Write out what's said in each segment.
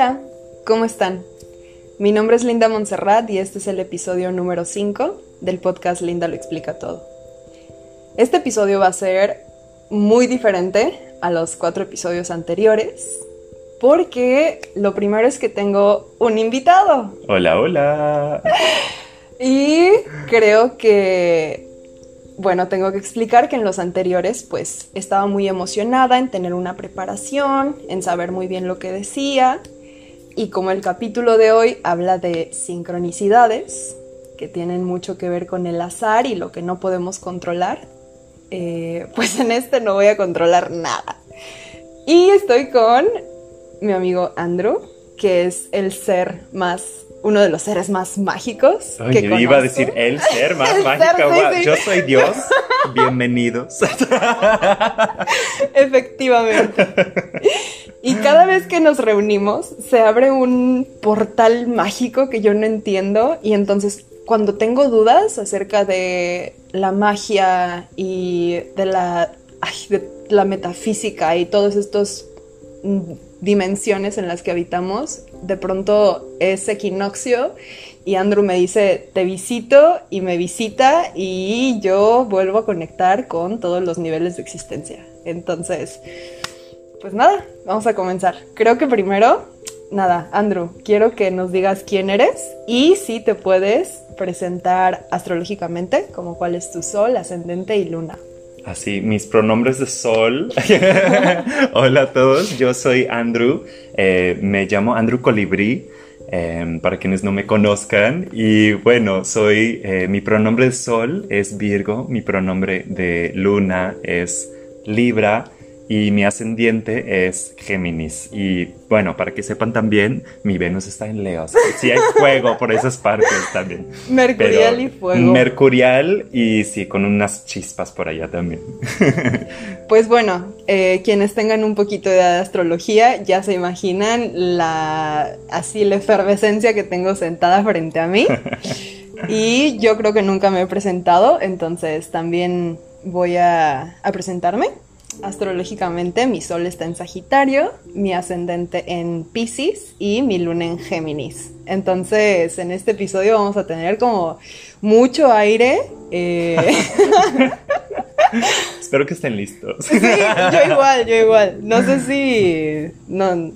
Hola, ¿cómo están? Mi nombre es Linda Montserrat y este es el episodio número 5 del podcast Linda lo explica todo. Este episodio va a ser muy diferente a los cuatro episodios anteriores porque lo primero es que tengo un invitado. Hola, hola. Y creo que, bueno, tengo que explicar que en los anteriores pues estaba muy emocionada en tener una preparación, en saber muy bien lo que decía. Y como el capítulo de hoy habla de sincronicidades, que tienen mucho que ver con el azar y lo que no podemos controlar, eh, pues en este no voy a controlar nada. Y estoy con mi amigo Andrew, que es el ser más, uno de los seres más mágicos. Oye, que iba a decir el ser más El mágico. ser, sí, Guau, sí. Yo soy Dios. Bienvenidos. Efectivamente. Y cada vez que nos reunimos se abre un portal mágico que yo no entiendo y entonces cuando tengo dudas acerca de la magia y de la, de la metafísica y todos estos mm, dimensiones en las que habitamos, de pronto es equinoccio y Andrew me dice, te visito y me visita y yo vuelvo a conectar con todos los niveles de existencia. Entonces, pues nada, vamos a comenzar. Creo que primero, nada, Andrew, quiero que nos digas quién eres y si te puedes presentar astrológicamente, como cuál es tu sol, ascendente y luna. Así, mis pronombres de sol. Hola a todos, yo soy Andrew. eh, me llamo Andrew Colibrí. eh, para quienes no me conozcan, y bueno, soy eh, mi pronombre de sol es Virgo, mi pronombre de luna es Libra y mi ascendiente es Géminis. Y bueno, para que sepan también, mi Venus está en Leo. Sí hay fuego por esas partes también. Mercurial Pero y fuego. Mercurial y sí, con unas chispas por allá también. Pues bueno, eh, quienes tengan un poquito de astrología ya se imaginan la así la efervescencia que tengo sentada frente a mí. Y yo creo que nunca me he presentado, entonces también voy a, a presentarme. Astrológicamente mi sol está en Sagitario, mi ascendente en Pisces y mi luna en Géminis. Entonces en este episodio vamos a tener como mucho aire. eh, Espero que estén listos. Sí, yo igual, yo igual. No sé si. No.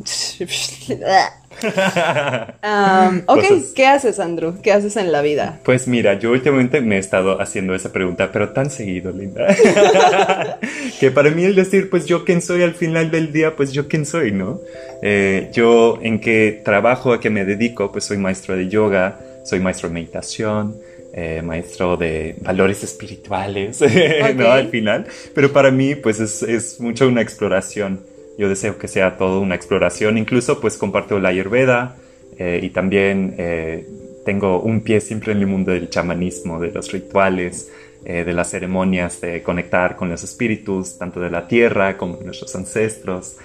Um, ok, Cosas. ¿qué haces, Andrew? ¿Qué haces en la vida? Pues mira, yo últimamente me he estado haciendo esa pregunta, pero tan seguido, Linda. que para mí el decir, pues yo quién soy al final del día, pues yo quién soy, ¿no? Eh, yo en qué trabajo, a qué me dedico, pues soy maestro de yoga, soy maestro de meditación, eh, maestro de valores espirituales, ¿no? Ok. Al final. Pero para mí, pues es, es mucho una exploración. Yo deseo que sea todo una exploración. Incluso, pues comparto la Ayurveda eh, y también eh, tengo un pie siempre en el mundo del chamanismo, de los rituales, eh, de las ceremonias, de conectar con los espíritus, tanto de la tierra como de nuestros ancestros.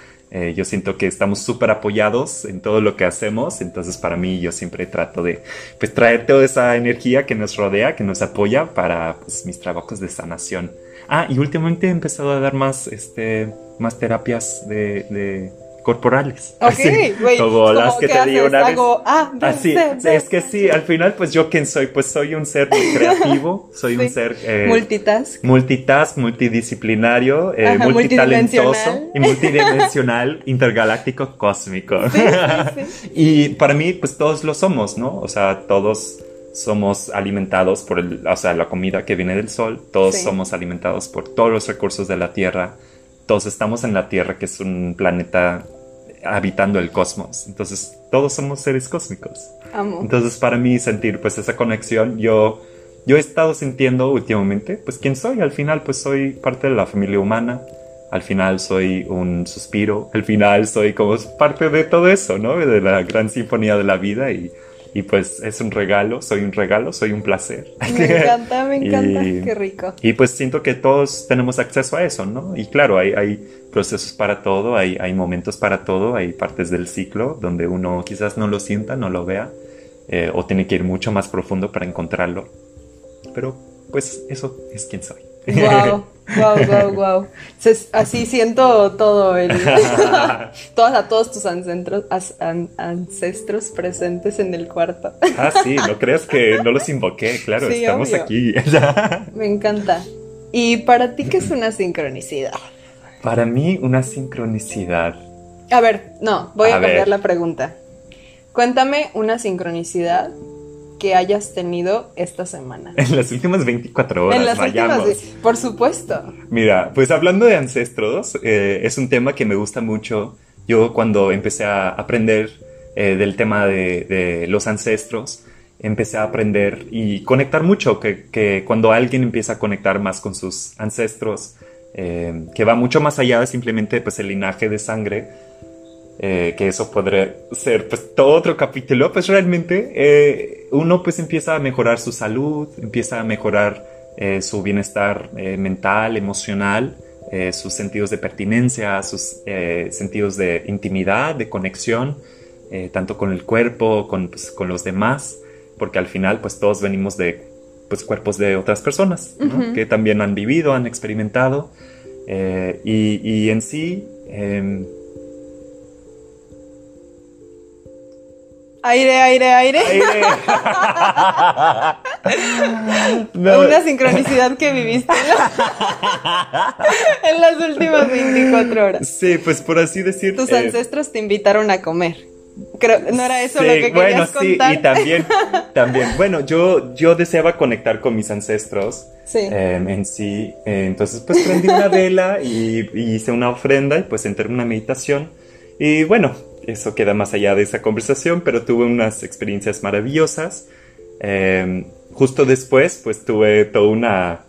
Yo siento que estamos súper apoyados en todo lo que hacemos, entonces para mí yo siempre trato de pues, traer toda esa energía que nos rodea, que nos apoya para pues, mis trabajos de sanación. Ah, y últimamente he empezado a dar más, este, más terapias de, de corporales. Ok, Así, güey. como las que ¿qué te di haces? una vez. Hago A, B, Así, es que sí, al final, pues yo quién soy, pues soy un ser muy creativo, soy Sí. un ser eh, Multitask. multitask, multidisciplinario, eh, Ajá, multitalentoso y multidimensional, intergaláctico, cósmico. Sí, sí, sí. y para mí, pues todos lo somos, ¿no? O sea, todos somos alimentados por el, o sea, la comida que viene del sol, todos Sí. somos alimentados por todos los recursos de la Tierra, todos estamos en la Tierra, que es un planeta habitando el cosmos, entonces todos somos seres cósmicos. Amo. Entonces, para mí sentir pues esa conexión, yo, yo he estado sintiendo últimamente, pues quién soy, al final pues soy parte de la familia humana, al final soy un suspiro, al final soy como parte de todo eso, ¿no? De la gran sinfonía de la vida y, y pues es un regalo, soy un regalo, soy un placer. Me encanta, me encanta. Y- Qué rico. Y pues siento que todos tenemos acceso a eso, ¿no? Y claro, hay, hay procesos para todo, hay, hay momentos para todo, hay partes del ciclo donde uno quizás no lo sienta, no lo vea, eh, o tiene que ir mucho más profundo para encontrarlo. Pero pues eso es quien soy. Wow, wow, wow, wow. Así siento todo el todos a todos tus ancestros, ancestros presentes en el cuarto. Ah, sí, no creas que no los invoqué, claro, estamos aquí. Me encanta. ¿Y para ti qué es una sincronicidad? Para mí una sincronicidad. A ver, no, voy a, cambiar la pregunta. Cuéntame una sincronicidad que hayas tenido esta semana. En las últimas 24 horas, en las vayamos. por supuesto. Mira, pues hablando de ancestros, eh, es un tema que me gusta mucho. Yo cuando empecé a aprender eh, del tema de, los ancestros, empecé a aprender y conectar mucho, que, cuando alguien empieza a conectar más con sus ancestros, eh, que va mucho más allá de simplemente pues, el linaje de sangre, eh, que eso podría ser pues todo otro capítulo, pues realmente eh, uno pues empieza a mejorar su salud, empieza a mejorar eh, su bienestar mental, emocional, sus sentidos de pertinencia, sus sentidos de intimidad, de conexión, tanto con el cuerpo, con, pues, con, los demás, porque al final pues todos venimos de pues cuerpos de otras personas, que también han vivido, han experimentado, y, y, en sí em, Aire, aire, aire. Una sincronicidad que viviste en las últimas 24 horas. Sí, pues por así decir. Tus ancestros te invitaron a comer. Creo, no era eso lo que querías bueno, sí, y también, también, bueno, yo, yo deseaba conectar con mis ancestros sí. Em, en sí, entonces pues prendí una vela y, y, hice una ofrenda y pues entré en una meditación y bueno, eso queda más allá de esa conversación, pero tuve unas experiencias maravillosas. Em, justo después, pues tuve toda una,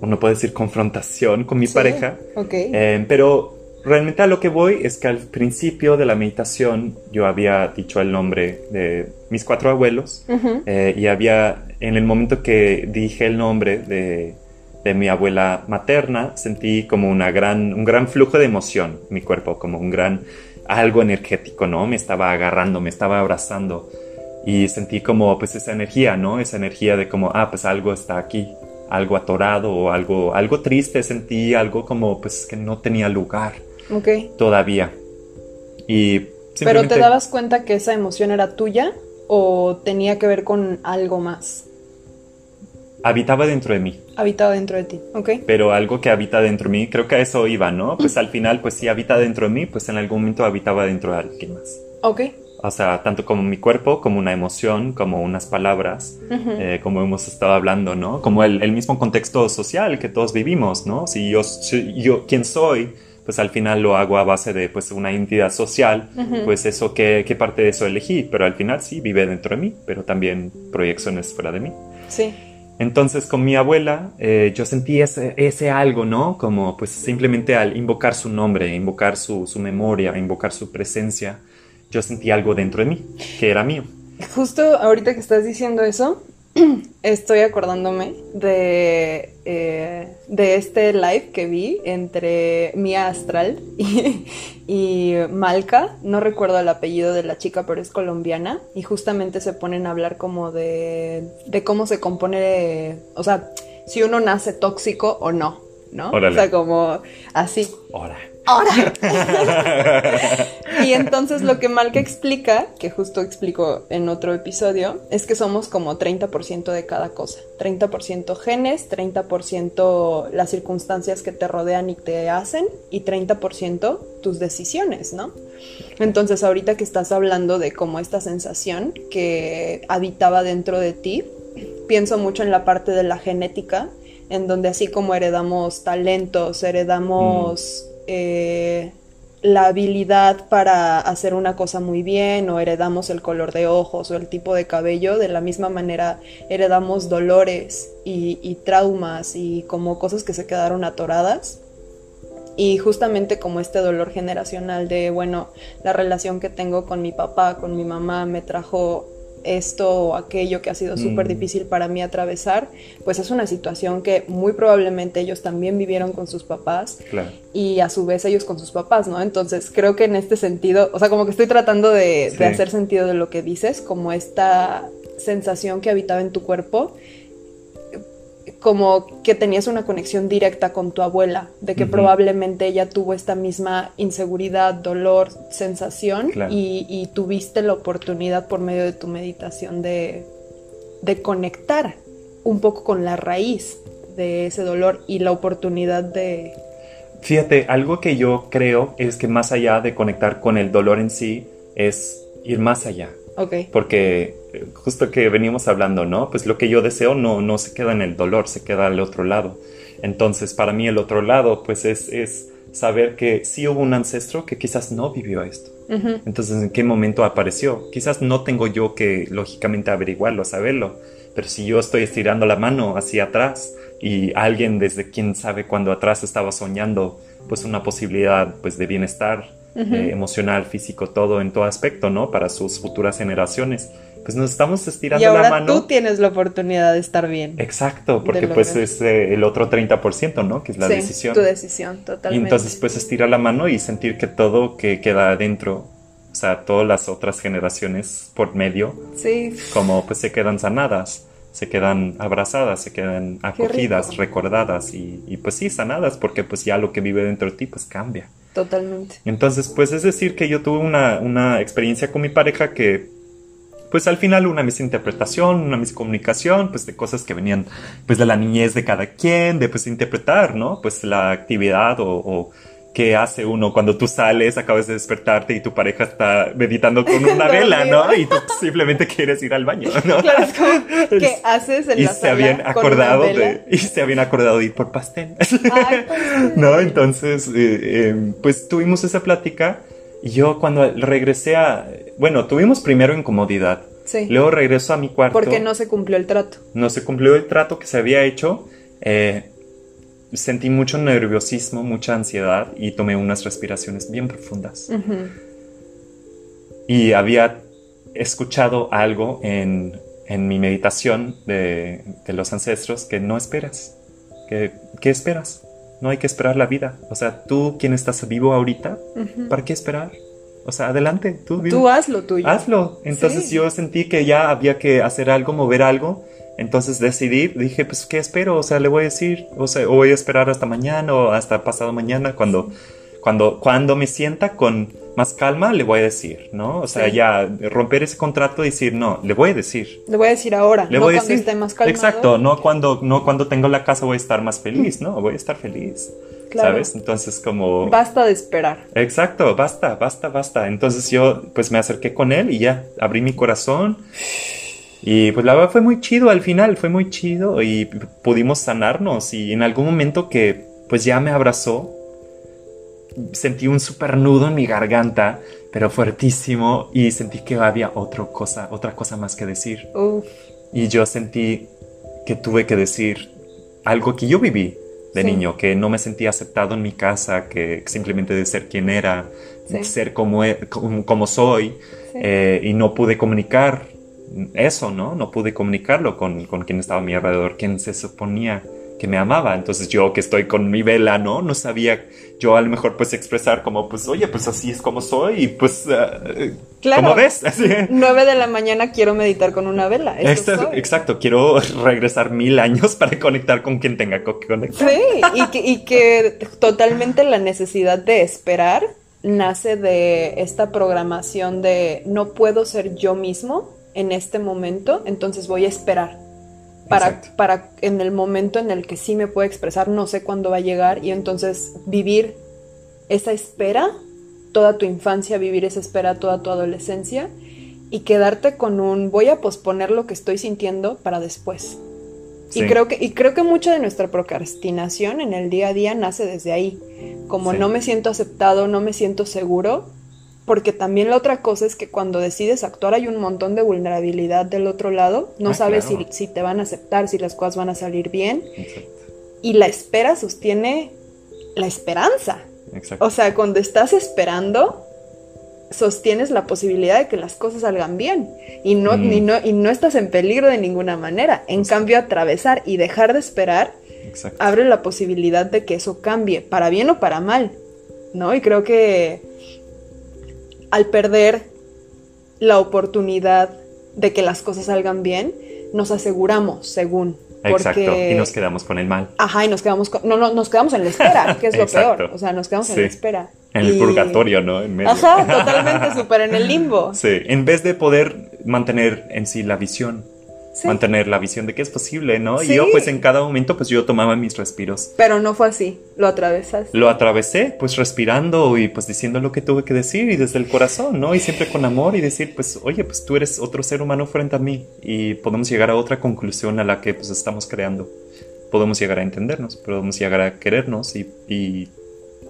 uno puede decir, confrontación con mi pareja. Okay. Em, pero realmente a lo que voy es que al principio de la meditación yo había dicho el nombre de mis cuatro abuelos eh, y había, en el momento que dije el nombre de, de mi abuela materna, sentí como una gran, un gran flujo de emoción en mi cuerpo, como un gran algo energético, ¿no? Me estaba agarrando, me estaba abrazando y sentí como pues esa energía, ¿no? Esa energía de como, ah, pues algo está aquí, algo atorado o algo, algo triste, sentí algo como pues que no tenía lugar todavía. Y ¿Pero te dabas cuenta que esa emoción era tuya o tenía que ver con algo más? Habitaba dentro de mí. Habitaba dentro de ti, ok. Pero algo que habita dentro de mí, creo que a eso iba, ¿no? Pues al final, pues si habita dentro de mí, pues en algún momento habitaba dentro de alguien más. Ok. O sea, tanto como mi cuerpo, como una emoción, como unas palabras, eh, como hemos estado hablando, ¿no? Como el, mismo contexto social que todos vivimos, ¿no? Si yo, yo quién soy, pues al final lo hago a base de pues una entidad social, pues eso, ¿qué, ¿qué parte de eso elegí? Pero al final sí, vive dentro de mí, pero también proyecciones fuera de mí. Sí. Entonces con mi abuela eh, yo sentí ese, ese, algo, ¿no? Como pues simplemente al invocar su nombre, invocar su, su memoria, invocar su presencia, yo sentí algo dentro de mí, que era mío. Justo ahorita que estás diciendo eso, estoy acordándome de, eh, de este live que vi entre Mia Astral y, Malca. No recuerdo el apellido de la chica, pero es colombiana. Y justamente se ponen a hablar como de, de cómo se compone, o sea, si uno nace tóxico o no, ¿no? O sea, como así. Ahora. ¡Ahora! y entonces lo que Malca explica, que justo explico en otro episodio, es que somos como 30% de cada cosa. 30% genes, 30% las circunstancias que te rodean y te hacen, y 30% tus decisiones, ¿no? Entonces ahorita que estás hablando de como esta sensación que habitaba dentro de ti, pienso mucho en la parte de la genética, en donde así como heredamos talentos, heredamos... Eh, la habilidad para hacer una cosa muy bien o heredamos el color de ojos o el tipo de cabello, de la misma manera heredamos dolores y, traumas y como cosas que se quedaron atoradas. Y justamente como este dolor generacional de, bueno, la relación que tengo con mi papá, con mi mamá, me trajo esto o aquello que ha sido súper mm. difícil para mí atravesar, pues es una situación que muy probablemente ellos también vivieron con sus papás y a su vez ellos con sus papás, ¿no? Entonces creo que en este sentido, o sea, como que estoy tratando de, de hacer sentido de lo que dices, como esta sensación que habitaba en tu cuerpo como que tenías una conexión directa con tu abuela, de que probablemente ella tuvo esta misma inseguridad, dolor, sensación Claro. y, y tuviste la oportunidad por medio de tu meditación de, de conectar un poco con la raíz de ese dolor y la oportunidad de... Fíjate, algo que yo creo es que más allá de conectar con el dolor en sí, es ir más allá. Porque eh, justo que venimos hablando, ¿no? Pues lo que yo deseo no, no se queda en el dolor, se queda al otro lado. Entonces, para mí el otro lado, pues es, es saber que sí hubo un ancestro que quizás no vivió esto. Ujú, Entonces, ¿en qué momento apareció? Quizás no tengo yo que lógicamente averiguarlo, saberlo, pero si yo estoy estirando la mano hacia atrás y alguien desde quién sabe cuándo atrás estaba soñando, pues una posibilidad pues de bienestar Ujú. eh, emocional, físico, todo en todo aspecto, ¿no? Para sus futuras generaciones, pues nos estamos estirando y ahora la mano. tú tienes la oportunidad de estar bien. Exacto, porque pues es eh, el otro 30%, ¿no? Que es la Sí, decisión. Tu decisión, Y totalmente. entonces pues estira la mano y sentir que todo que queda adentro, o sea, todas las otras generaciones por medio, Sí, como pues se quedan sanadas, se quedan abrazadas, se quedan acogidas, recordadas y, y, pues sí, sanadas, porque pues ya lo que vive dentro de ti pues cambia. Totalmente. Entonces pues es decir que yo tuve una, una experiencia con mi pareja que pues al final una misinterpretación, una miscomunicación, pues de cosas que venían pues de la niñez de cada quien, de pues interpretar, ¿no? Pues la actividad o, o qué hace uno cuando tú sales, acabas de despertarte y tu pareja está meditando con una vela, ¿no? Y tú simplemente quieres ir al baño, ¿no? Claro, es como, ¿qué haces en y la se sala habían acordado de y se habían acordado de ir por pastel. Ay, pues, ¿no? Entonces, eh, eh, pues tuvimos esa plática y yo cuando regresé a, bueno, tuvimos primero incomodidad, Sí, luego regreso a mi cuarto, porque no se cumplió el trato. no se cumplió el trato que se había hecho, eh, sentí mucho nerviosismo, mucha ansiedad y tomé unas respiraciones bien profundas. Y había escuchado algo en, en mi meditación de, de los ancestros que no esperas. Que, ¿Qué esperas? No hay que esperar la vida. O sea, tú, quien estás vivo ahorita. ¿para qué esperar? O sea, adelante, tú, vive. Tú haz lo tuyo. hazlo. Entonces Sí. yo sentí que ya había que hacer algo, mover algo. Entonces decidí, dije, pues, ¿qué espero? O sea, le voy a decir, o sea, o voy a esperar hasta mañana o hasta pasado mañana cuando, cuando, cuando me sienta con más calma, le voy a decir, ¿no? O sea, Sí. ya romper ese contrato y decir, no, le voy a decir. Le voy a decir ahora, Le no voy a cuando decir. esté más calmado. Exacto, no cuando, no cuando tengo la casa voy a estar más feliz, ¿no? Voy a estar feliz. Claro. ¿Sabes? Entonces como... Basta de esperar. Exacto, basta, basta, basta. Entonces yo pues me acerqué con él y ya abrí mi corazón. Y pues la verdad fue muy chido al final, fue muy chido y pudimos sanarnos y en algún momento que pues ya me abrazó, sentí un super nudo en mi garganta, pero fuertísimo y sentí que había otra cosa, otra cosa más que decir. Uf, Y yo sentí que tuve que decir algo que yo viví de Sí. niño, que no me sentía aceptado en mi casa, que simplemente de ser quien era, Sí. ser como, e- como, como soy, Sí. eh, y no pude comunicar eso, ¿no? No pude comunicarlo con, con quien estaba a mi alrededor, quien se suponía que me amaba. Entonces yo que estoy con mi vela, ¿no? No sabía yo a lo mejor pues expresar como, pues, oye, pues así es como soy y pues, eh, Claro. como ves, así. 9 de la mañana quiero meditar con una vela. eso Exacto, quiero regresar mil años para conectar con quien tenga que conectar. Sí, y que, y que totalmente la necesidad de esperar nace de esta programación de no puedo ser yo mismo en este momento, entonces voy a esperar. Para, Exacto. para en el momento en el que sí me puedo expresar, no sé cuándo va a llegar y entonces vivir esa espera, toda tu infancia, vivir esa espera toda tu adolescencia y quedarte con un voy a posponer lo que estoy sintiendo para después. Sí. Y creo que, y creo que mucha de nuestra procrastinación en el día a día nace desde ahí. Como Sí. no me siento aceptado, no me siento seguro, porque también la otra cosa es que cuando decides actuar hay un montón de vulnerabilidad del otro lado. No Ah, sabes claro. si, si te van a aceptar, si las cosas van a salir bien. Exacto, Y la espera sostiene la esperanza. exacto. O sea, cuando estás esperando, sostienes la posibilidad de que las cosas salgan bien y no, Mm. ni no, y no estás en peligro de ninguna manera. En cambio, atravesar y dejar de esperar abre la posibilidad de que eso cambie, para bien o para mal, ¿no? Y creo que al perder la oportunidad de que las cosas salgan bien, nos aseguramos, según, Exacto, y nos quedamos con el mal. Ajá, y nos quedamos con... No, no, nos quedamos en la espera, que es lo peor. O sea, nos quedamos en la espera. En el purgatorio, ¿no? En medio. Ajá, totalmente, súper en el limbo. Sí, en vez de poder mantener en sí la visión mantener la visión de que es posible, ¿no? Y yo pues en cada momento pues yo tomaba mis respiros. Pero no fue así, lo atravesas. Lo atravesé pues respirando y pues diciendo lo que tuve que decir y desde el corazón, ¿no? Y siempre con amor y decir pues oye pues tú eres otro ser humano frente a mí y podemos llegar a otra conclusión a la que pues estamos creando. Podemos llegar a entendernos, podemos llegar a querernos y, y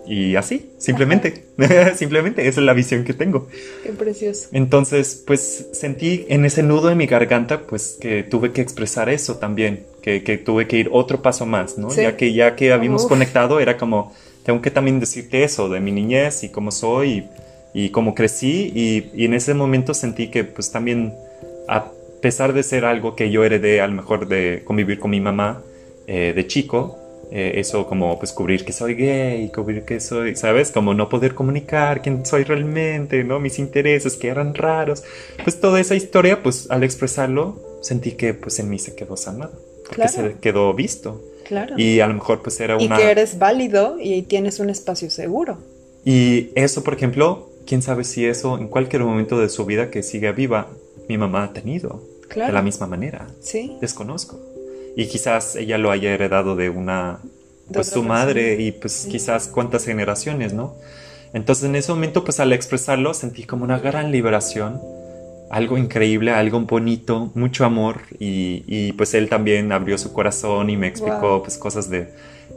y así, simplemente, simplemente, esa es la visión que tengo. Qué precioso. Entonces, pues sentí en ese nudo en mi garganta, pues que tuve que expresar eso también, que, que tuve que ir otro paso más, ¿no? Ya que ya que habíamos conectado, era como, tengo que también decirte eso de mi niñez y cómo soy y, cómo crecí y, y, en ese momento sentí que pues también, a pesar de ser algo que yo heredé a lo mejor de convivir con mi mamá eh, de chico, eh, eso como pues cubrir que soy gay, cubrir que soy, ¿sabes? Como no poder comunicar quién soy realmente, ¿no? Mis intereses que eran raros. Pues toda esa historia, pues al expresarlo, sentí que pues en mí se quedó sanado, porque se quedó visto. Claro. Y a lo mejor pues era una... Y que eres válido y tienes un espacio seguro. Y eso, por ejemplo, quién sabe si eso en cualquier momento de su vida que siga viva, mi mamá ha tenido. Claro. De la misma manera. Sí. Desconozco y quizás ella lo haya heredado de una, pues su madre y pues quizás cuántas generaciones, ¿no? Entonces en ese momento pues al expresarlo sentí como una gran liberación, algo increíble, algo bonito, mucho amor y, y pues él también abrió su corazón y me explicó pues cosas de,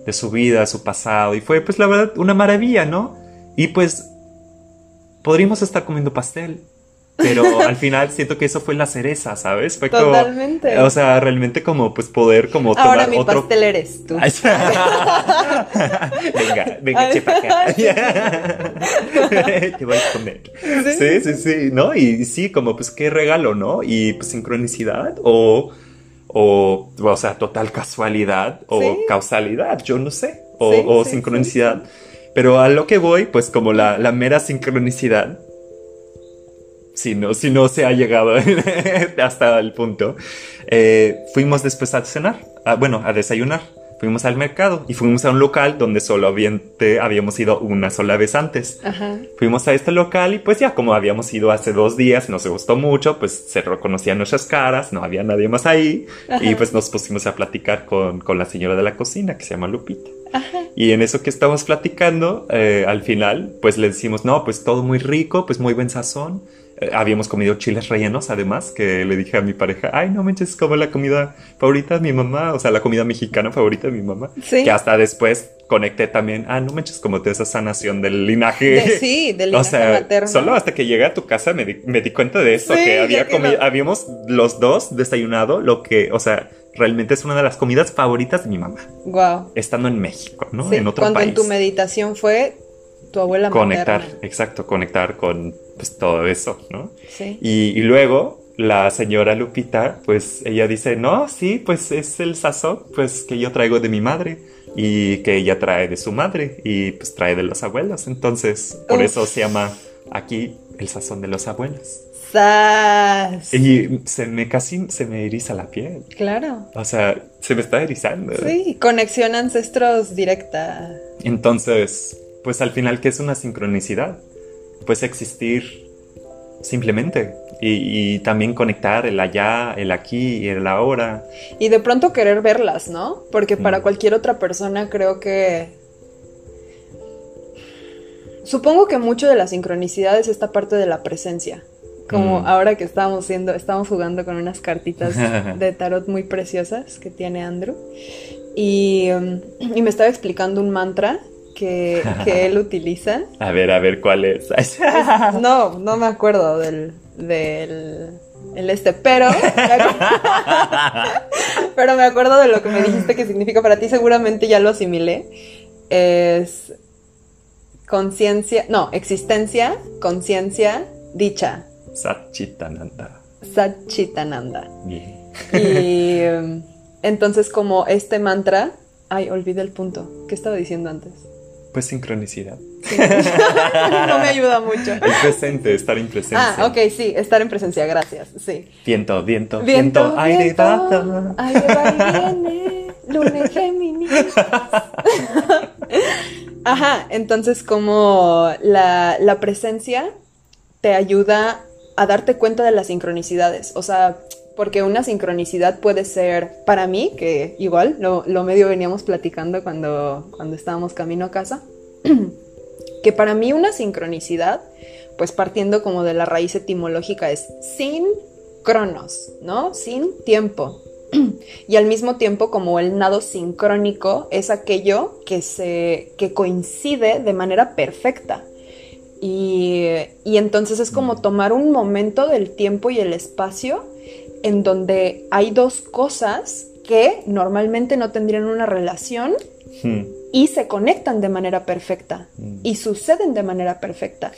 de su vida, su pasado y fue pues la verdad una maravilla, ¿no? Y pues podríamos estar comiendo pastel, pero al final siento que eso fue la cereza, ¿sabes? Fue Totalmente. o sea, realmente como pues poder como tomar Ahora mi pastel eres tú. venga, venga, chepa acá. Te voy a comer. ¿Sí? ¿Sí? sí, ¿no? Y sí, como pues qué regalo, ¿no? Y pues sincronicidad o o, o sea, total casualidad o causalidad, yo no sé, o, o sincronicidad. Pero a lo que voy, pues como la, la mera sincronicidad si no, si no se ha llegado hasta el punto. Eh, fuimos después a cenar, bueno, a desayunar. Fuimos al mercado y fuimos a un local donde solo habíamos ido una sola vez antes. Fuimos a este local y pues ya como habíamos ido hace dos días, nos gustó mucho, pues se reconocían nuestras caras, no había nadie más ahí y pues nos pusimos a platicar con, con la señora de la cocina que se llama Lupita. Y en eso que estamos platicando, eh, al final, pues le decimos, no, pues todo muy rico, pues muy buen sazón. Eh, habíamos comido chiles rellenos, además, que le dije a mi pareja, ay, no manches, es como la comida favorita de mi mamá, o sea, la comida mexicana favorita de mi mamá. Sí. Que hasta después conecté también, ah, no manches, como de esa sanación del linaje. sí, del linaje o sea, Solo hasta que llegué a tu casa me di, cuenta de eso, que había comido, habíamos los dos desayunado lo que, o sea, realmente es una de las comidas favoritas de mi mamá. Wow. Estando en México, ¿no? en otro cuando país. en tu meditación fue tu abuela Conectar, exacto, conectar con pues todo eso, ¿no? Sí. Y, luego la señora Lupita, pues ella dice, no, sí, pues es el sazón, pues que yo traigo de mi madre y que ella trae de su madre y pues trae de los abuelos. Entonces, por eso se llama aquí el sazón de los abuelos. ¡Sas! Y se me casi se me eriza la piel. Claro. O sea, se me está erizando. Sí, conexión ancestros directa. Entonces, pues al final, ¿qué es una sincronicidad? Pues existir simplemente y, también conectar el allá, el aquí y el ahora. Y de pronto querer verlas, ¿no? Porque para mm. cualquier otra persona creo que... Supongo que mucho de la sincronicidad es esta parte de la presencia. Como mm. ahora que estamos siendo, estamos jugando con unas cartitas de tarot muy preciosas que tiene Andrew. Y, y me estaba explicando un mantra que, él utiliza. A ver, a ver cuál es. no, no me acuerdo del, del el este, pero pero me acuerdo de lo que me dijiste que significa para ti, seguramente ya lo asimilé. Es conciencia, no, existencia, conciencia, dicha. Satchitananda. Satchitananda. Y entonces como este mantra, ay, olvidé el punto. ¿Qué estaba diciendo antes? Pues sincronicidad. no me ayuda mucho. El presente, estar en presencia. Ah, ok, sí, estar en presencia, gracias, sí. Viento, viento, viento, aire va. Aire va y viene, luna Géminis. Ajá, entonces como la, la presencia te ayuda a darte cuenta de las sincronicidades, o sea, porque una sincronicidad puede ser para mí, que igual lo, medio veníamos platicando cuando, cuando estábamos camino a casa, que para mí una sincronicidad, pues partiendo como de la raíz etimológica, es sin cronos, ¿no? Sin tiempo. Y al mismo tiempo, como el nado sincrónico es aquello que, se, que coincide de manera perfecta. Y, y entonces es como tomar un momento del tiempo y el espacio en donde hay dos cosas que normalmente no tendrían una relación hmm. y se conectan de manera perfecta hmm. y suceden de manera perfecta.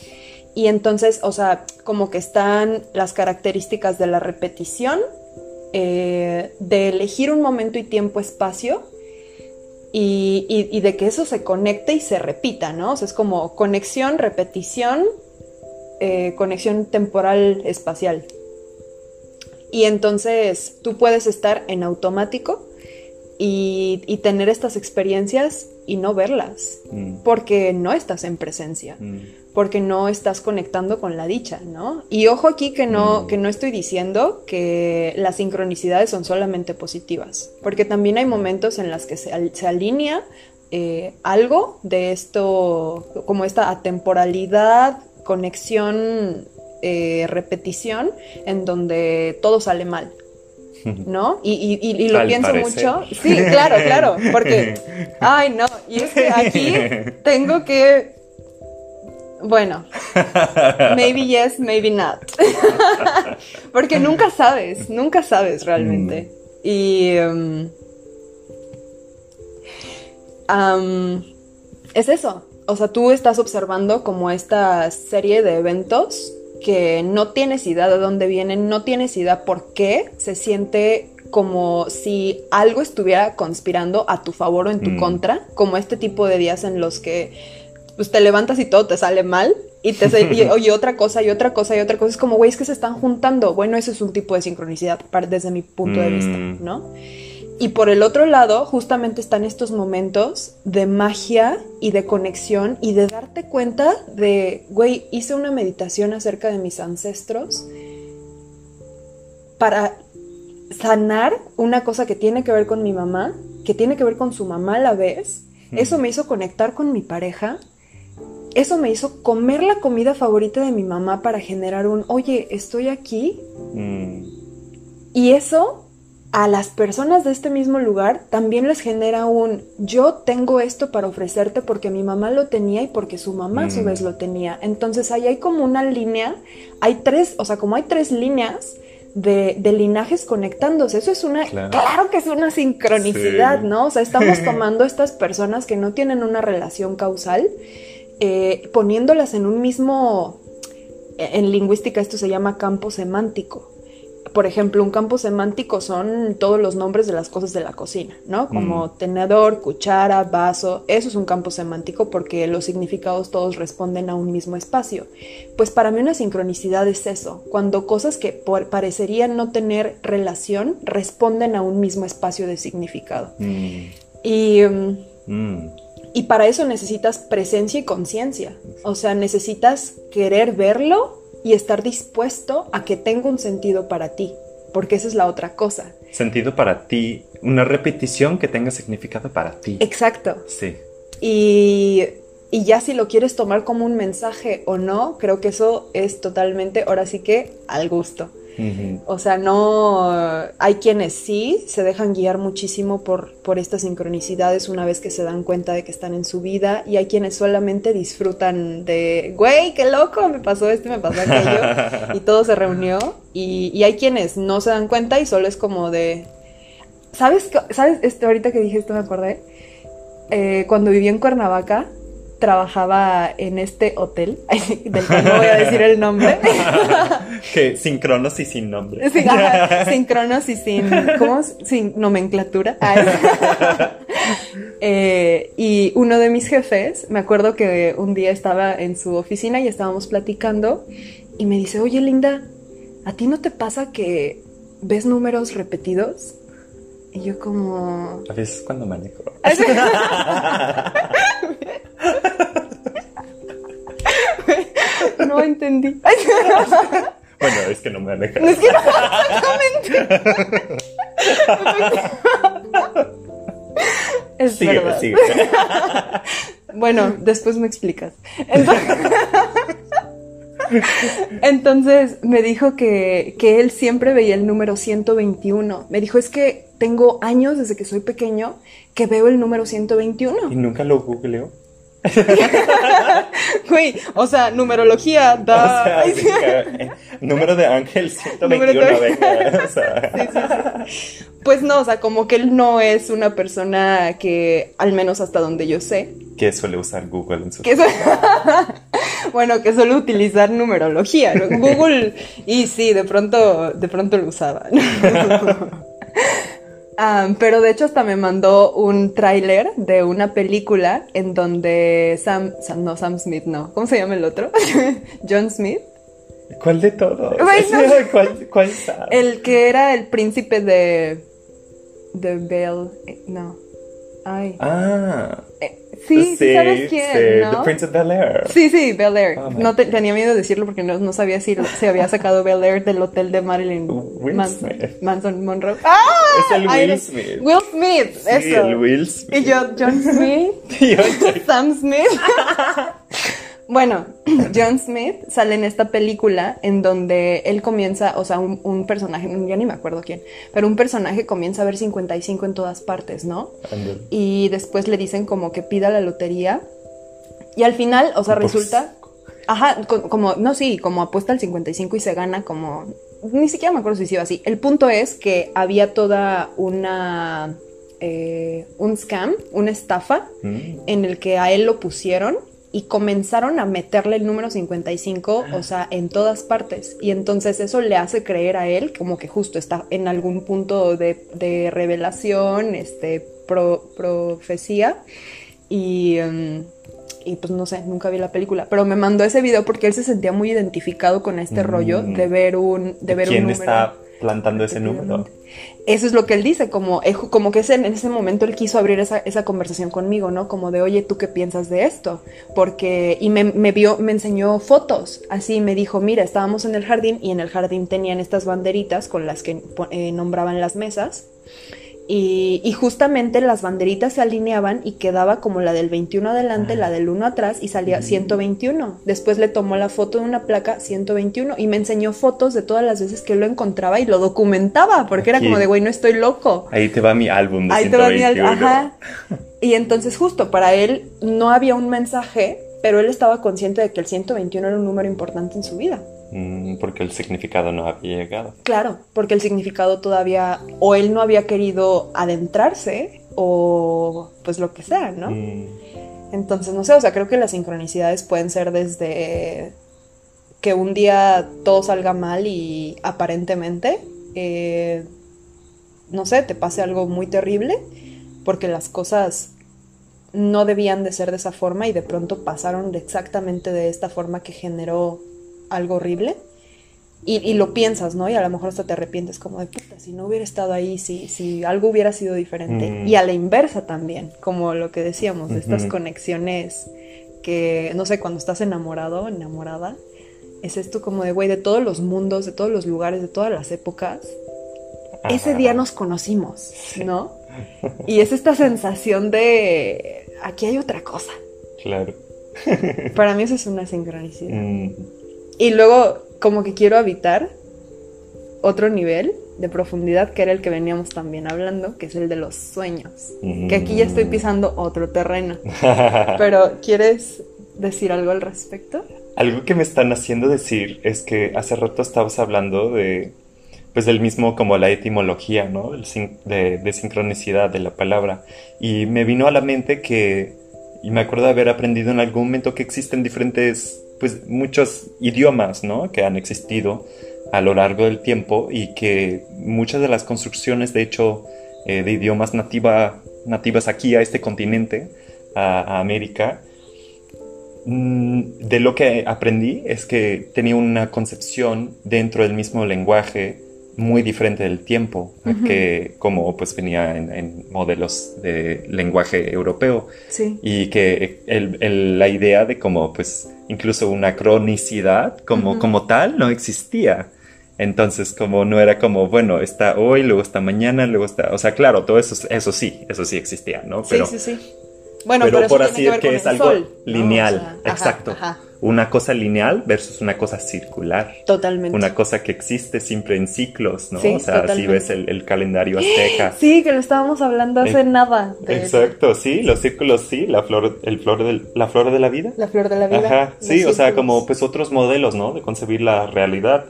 Y entonces, o sea, como que están las características de la repetición, eh, de elegir un momento y tiempo, espacio, y, de que eso se conecte y se repita, ¿no? O sea, es como conexión, repetición, eh, conexión temporal espacial. Y entonces tú puedes estar en automático y, tener estas experiencias y no verlas, mm. porque no estás en presencia, mm. porque no estás conectando con la dicha, ¿no? Y ojo aquí que no, mm. que no estoy diciendo que las sincronicidades son solamente positivas, porque también hay momentos en los que se, se alinea eh, algo de esto, como esta atemporalidad, conexión eh, repetición en donde todo sale mal. ¿No? Y, lo pienso mucho. Sí, claro, claro. Porque, ay, no. Y es que aquí tengo que. Bueno, maybe yes, maybe not. porque nunca sabes, nunca sabes realmente. Mm. Y. Um, es eso. O sea, tú estás observando como esta serie de eventos que no tienes idea de dónde vienen, no tienes idea por qué, se siente como si algo estuviera conspirando a tu favor o en tu mm. contra, como este tipo de días en los que pues, te levantas y todo te sale mal y te y, otra cosa y otra cosa y otra cosa. Es como, güey, es que se están juntando. Bueno, eso es un tipo de sincronicidad desde mi punto de vista, mm. ¿no? Y por el otro lado, justamente están estos momentos de magia y de conexión y de darte cuenta de, güey, hice una meditación acerca de mis ancestros para sanar una cosa que tiene que ver con mi mamá, que tiene que ver con su mamá a la vez. Eso me hizo conectar con mi pareja. Eso me hizo comer la comida favorita de mi mamá para generar un, oye, estoy aquí. Mm. Y eso a las personas de este mismo lugar también les genera un yo tengo esto para ofrecerte porque mi mamá lo tenía y porque su mamá a su mm. vez lo tenía. Entonces ahí hay como una línea, hay tres, o sea, como hay tres líneas de, linajes conectándose. Eso es una, claro, que es una sincronicidad, ¿no? O sea, estamos tomando estas personas que no tienen una relación causal, eh, poniéndolas en un mismo, en lingüística esto se llama campo semántico por ejemplo, un campo semántico son todos los nombres de las cosas de la cocina, ¿no? Como mm. tenedor, cuchara, vaso, eso es un campo semántico porque los significados todos responden a un mismo espacio. Pues para mí una sincronicidad es eso, cuando cosas que parecerían no tener relación responden a un mismo espacio de significado. Mm. Y... Mm, y para eso necesitas presencia y conciencia. O sea, necesitas querer verlo y estar dispuesto a que tenga un sentido para ti, porque esa es la otra cosa. Sentido para ti, una repetición que tenga significado para ti. Exacto. Sí. Y, y ya si lo quieres tomar como un mensaje o no, creo que eso es totalmente, ahora sí que, al gusto. O sea, no hay quienes sí se dejan guiar muchísimo por, por estas sincronicidades una vez que se dan cuenta de que están en su vida y hay quienes solamente disfrutan de, güey, qué loco, me pasó esto, me pasó aquello y todo se reunió y, hay quienes no se dan cuenta y solo es como de, ¿sabes? ¿Sabes? Esto, ahorita que dije esto me acordé, eh, cuando viví en Cuernavaca, trabajaba en este hotel, del cual no voy a decir el nombre. que sin cronos y sin nombre. sin cronos y sin, ¿cómo? Sin nomenclatura. Eh, y uno de mis jefes, me acuerdo que un día estaba en su oficina y estábamos platicando y me dice, oye Linda, ¿a ti no te pasa que ves números repetidos? Y yo como... A veces cuando manejo. No entendí. Bueno, es que no me maneja. Es que no, exactamente. Es Sigue, verdad. sigue. Bueno, después me explicas. Entonces, Entonces, me dijo que, que él siempre veía el número 121. Me dijo, es que tengo años desde que soy pequeño que veo el número 121. ¿Y nunca lo googleo? Güey, o sea, numerología O da... sea, venga, eh, número de ángel 121, Número de- venga. O sea, Pues no, o sea, como que él no es una persona que, al menos hasta donde yo sé, que suele usar Google en su... que es- bueno, que suele utilizar numerología, ¿no? Google, y sí, de pronto, de pronto lo usaba. Pero de hecho hasta me mandó un tráiler de una película en donde Sam, Sam- no Sam Smith, no, ¿cómo se llama el otro? John Smith, ¿Cuál de todos? El que era el príncipe de de Belle, eh, no, ay, Ah, Eh, sí, sí, sabes quién, sí, ¿no? The Bel Air. Sí, sí, Bel Air. Oh, no te- tenía miedo de decirlo porque no, no sabía si se había sacado Bel Air del hotel de Marilyn Manson. Manson Monroe. ¡Ah! Es el Ay, Will. Smith. Will Smith, Sí, eso. el Will Smith. Y yo, John Smith, Y yo- Sam Smith. bueno, John Smith sale en esta película en donde él comienza, o sea, un, un personaje, ya ni me acuerdo quién, pero un personaje comienza a ver 55 en todas partes, ¿no? Y después le dicen como que pida la lotería. Y al final, o sea, Por resulta... Ajá, co- como, no, sí, como apuesta al 55 y se gana como... Ni siquiera me acuerdo si iba así. El punto es que había toda una... eh, un scam, una estafa, Mm. en el que a él lo pusieron y comenzaron a meterle el número 55, o sea, en todas partes. Y entonces eso le hace creer a él como que justo está en algún punto de, de revelación, este, pro- profecía. Y, em, y pues no sé, nunca vi la película, pero me mandó ese video porque él se sentía muy identificado con este Mm. rollo de ver un, de ver un ¿Quién número. está plantando ese número? Eso es lo que él dice, como, eh, como que en ese momento él quiso abrir esa, esa conversación conmigo, ¿no? Como de, oye, ¿tú qué piensas de esto? Porque, y me, me vio, me enseñó fotos, así me dijo, mira, estábamos en el jardín y en el jardín tenían estas banderitas con las que eh, nombraban las mesas. Y, y justamente las banderitas se alineaban y quedaba como la del 21 adelante, la del 1 atrás y salía 121. Después le tomó la foto de una placa 121 y me enseñó fotos de todas las veces que lo encontraba y lo documentaba, porque era como de, güey, no estoy loco. Ahí te va mi álbum de Ahí te va mi 121. Ajá. Y entonces justo para él no había un mensaje, pero él estaba consciente de que el 121 era un número importante en su vida. Mm, porque el significado no había llegado. Claro, porque el significado todavía o él no había querido adentrarse o pues lo que sea, ¿no? Mm, Entonces, no sé, o sea, creo que las sincronicidades pueden ser desde que un día todo salga mal y aparentemente, eh, no sé, te pase algo muy terrible, porque las cosas no debían de ser de esa forma y de pronto pasaron de exactamente de esta forma que generó algo horrible. Y, y lo piensas, ¿no? Y a lo mejor hasta te arrepientes como de puta, si no hubiera estado ahí, si, si algo hubiera sido diferente. Mm. Y a la inversa también, como lo que decíamos, de estas conexiones que, no sé, cuando estás enamorado, enamorada, es esto como de, güey, de todos los mundos, de todos los lugares, de todas las épocas, ese ajá. día nos conocimos, ¿no? Y es esta sensación de, aquí hay otra cosa. Claro. Para mí eso es una sincronicidad. Mm, Y luego, como que quiero habitar otro nivel de profundidad, que era el que veníamos también hablando, que es el de los sueños. Que aquí ya estoy Mm. pisando otro terreno. Pero, ¿quieres decir algo al respecto? Algo que me están haciendo decir es que hace rato estabas hablando de, pues del mismo como la etimología, ¿no? El sin- de, de sincronicidad de la palabra. Y me vino a la mente que, y me acuerdo de haber aprendido en algún momento que existen diferentes, pues muchos idiomas, ¿no? Que han existido a lo largo del tiempo y que muchas de las construcciones, de hecho, eh, de idiomas nativa nativas aquí a este continente, a, a América, mm, de lo que aprendí es que tenía una concepción dentro del mismo lenguaje muy diferente del tiempo, que como pues venía en, modelos de lenguaje europeo. Sí. Y que el, la idea de como pues incluso una cronicidad como, como tal no existía. Entonces, como no era como, bueno, está hoy, luego está mañana, luego está. O sea, claro, todo eso, eso sí, eso sí existía, ¿no? Pero, sí, sí, sí. Bueno, pero, por así decir que, es algo lineal. exacto. Una cosa lineal versus una cosa circular. Totalmente. Una cosa que existe siempre en ciclos, ¿no? o sea, si ves el, calendario azteca. Sí, que lo estábamos hablando hace nada. exacto, sí, los círculos, sí, la flor, el flor del, la flor de la vida. La flor de la vida. Ajá, sí, o sea, como pues otros modelos, ¿no? De concebir la realidad.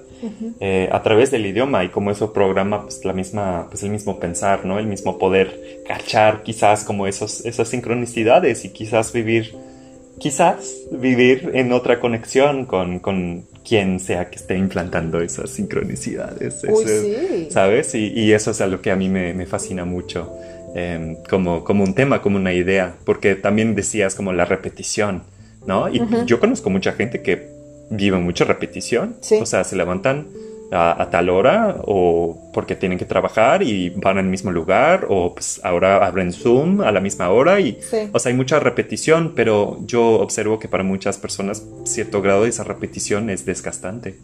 Eh, a través del idioma y como eso programa pues la misma pues el mismo pensar no el mismo poder cachar quizás como esos esas sincronicidades y quizás vivir quizás vivir en otra conexión con, con quien sea que esté implantando esas sincronicidades sabes y, eso es algo que a mí me, fascina mucho em, como, como un tema, como una idea, porque también decías como la repetición, ¿no? Y yo conozco mucha gente que viven mucha repetición. O sea, se levantan a, tal hora o porque tienen que trabajar y van al mismo lugar o pues ahora abren Zoom a la misma hora y o sea hay mucha repetición pero yo observo que para muchas personas cierto grado de esa repetición es desgastante.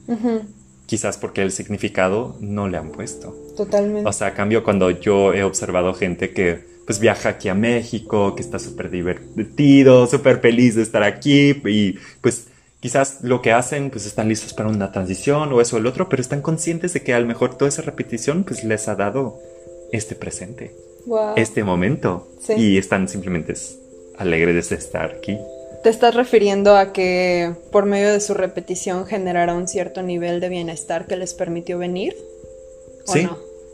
Quizás porque el significado no le han puesto. Totalmente. O sea a cambio cuando yo he observado gente que pues viaja aquí a México que está súper divertido súper feliz de estar aquí y pues quizás lo que hacen, pues están listos para una transición o eso o el otro, pero están conscientes de que a lo mejor toda esa repetición, pues les ha dado este presente, este momento, y están simplemente alegres de estar aquí. ¿Te estás refiriendo a que por medio de su repetición generará un cierto nivel de bienestar que les permitió venir? sí.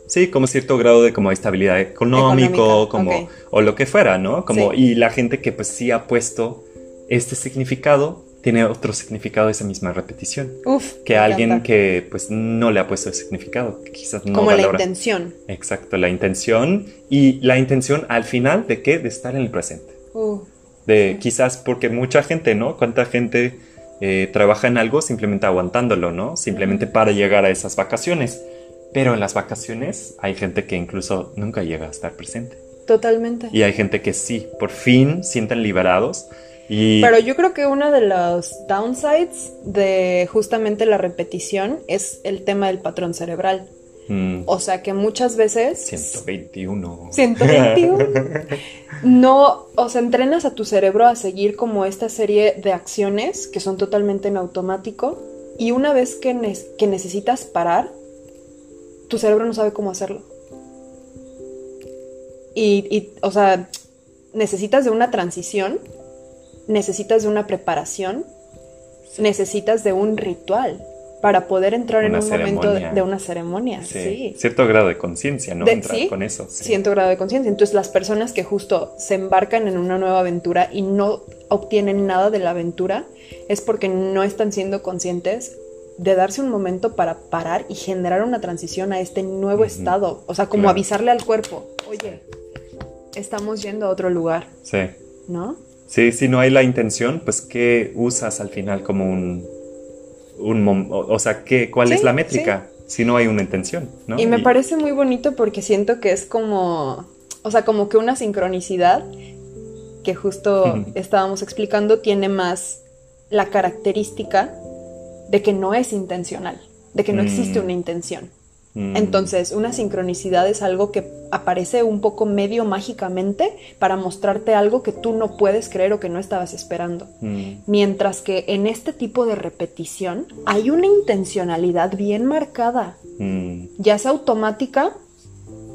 Sí, como cierto grado de como estabilidad económico, como o lo que fuera, ¿no? Como y la gente que pues sí ha puesto este significado tiene otro significado esa misma repetición. Uf, que alguien que pues no le ha puesto el significado, que quizás no Como la intención. Exacto, la intención y la intención al final de qué? De estar en el presente. Uh, de quizás porque mucha gente, ¿no? Cuánta gente eh, trabaja en algo simplemente aguantándolo, ¿no? Simplemente para llegar a esas vacaciones. Pero en las vacaciones hay gente que incluso nunca llega a estar presente. Totalmente. Y hay gente que sí, por fin sienten liberados pero yo creo que uno de los downsides de justamente la repetición es el tema del patrón cerebral. Mm. O sea que muchas veces... 121. 121. no, o sea, entrenas a tu cerebro a seguir como esta serie de acciones que son totalmente en automático y una vez que, que necesitas parar, tu cerebro no sabe cómo hacerlo. Y, y, o sea, necesitas de una transición necesitas de una preparación, necesitas de un ritual para poder entrar en un momento de, una ceremonia. Sí. Cierto grado de conciencia, ¿no? entrar con eso. Cierto grado de conciencia. Entonces las personas que justo se embarcan en una nueva aventura y no obtienen nada de la aventura es porque no están siendo conscientes de darse un momento para parar y generar una transición a este nuevo estado. O sea, como avisarle al cuerpo, oye, estamos yendo a otro lugar. Sí. ¿No? Sí, si no hay la intención, pues ¿qué usas al final como un... un o sea, ¿qué, ¿cuál es la métrica? Si no hay una intención, ¿no? Y me parece muy bonito porque siento que es como, o sea, como que una sincronicidad que justo estábamos explicando tiene más la característica de que no es intencional, de que no existe mm. una intención. Mm. Entonces, una sincronicidad es algo que aparece un poco medio mágicamente para mostrarte algo que tú no puedes creer o que no estabas esperando. Mm. Mientras que en este tipo de repetición hay una intencionalidad bien marcada, mm. ya sea automática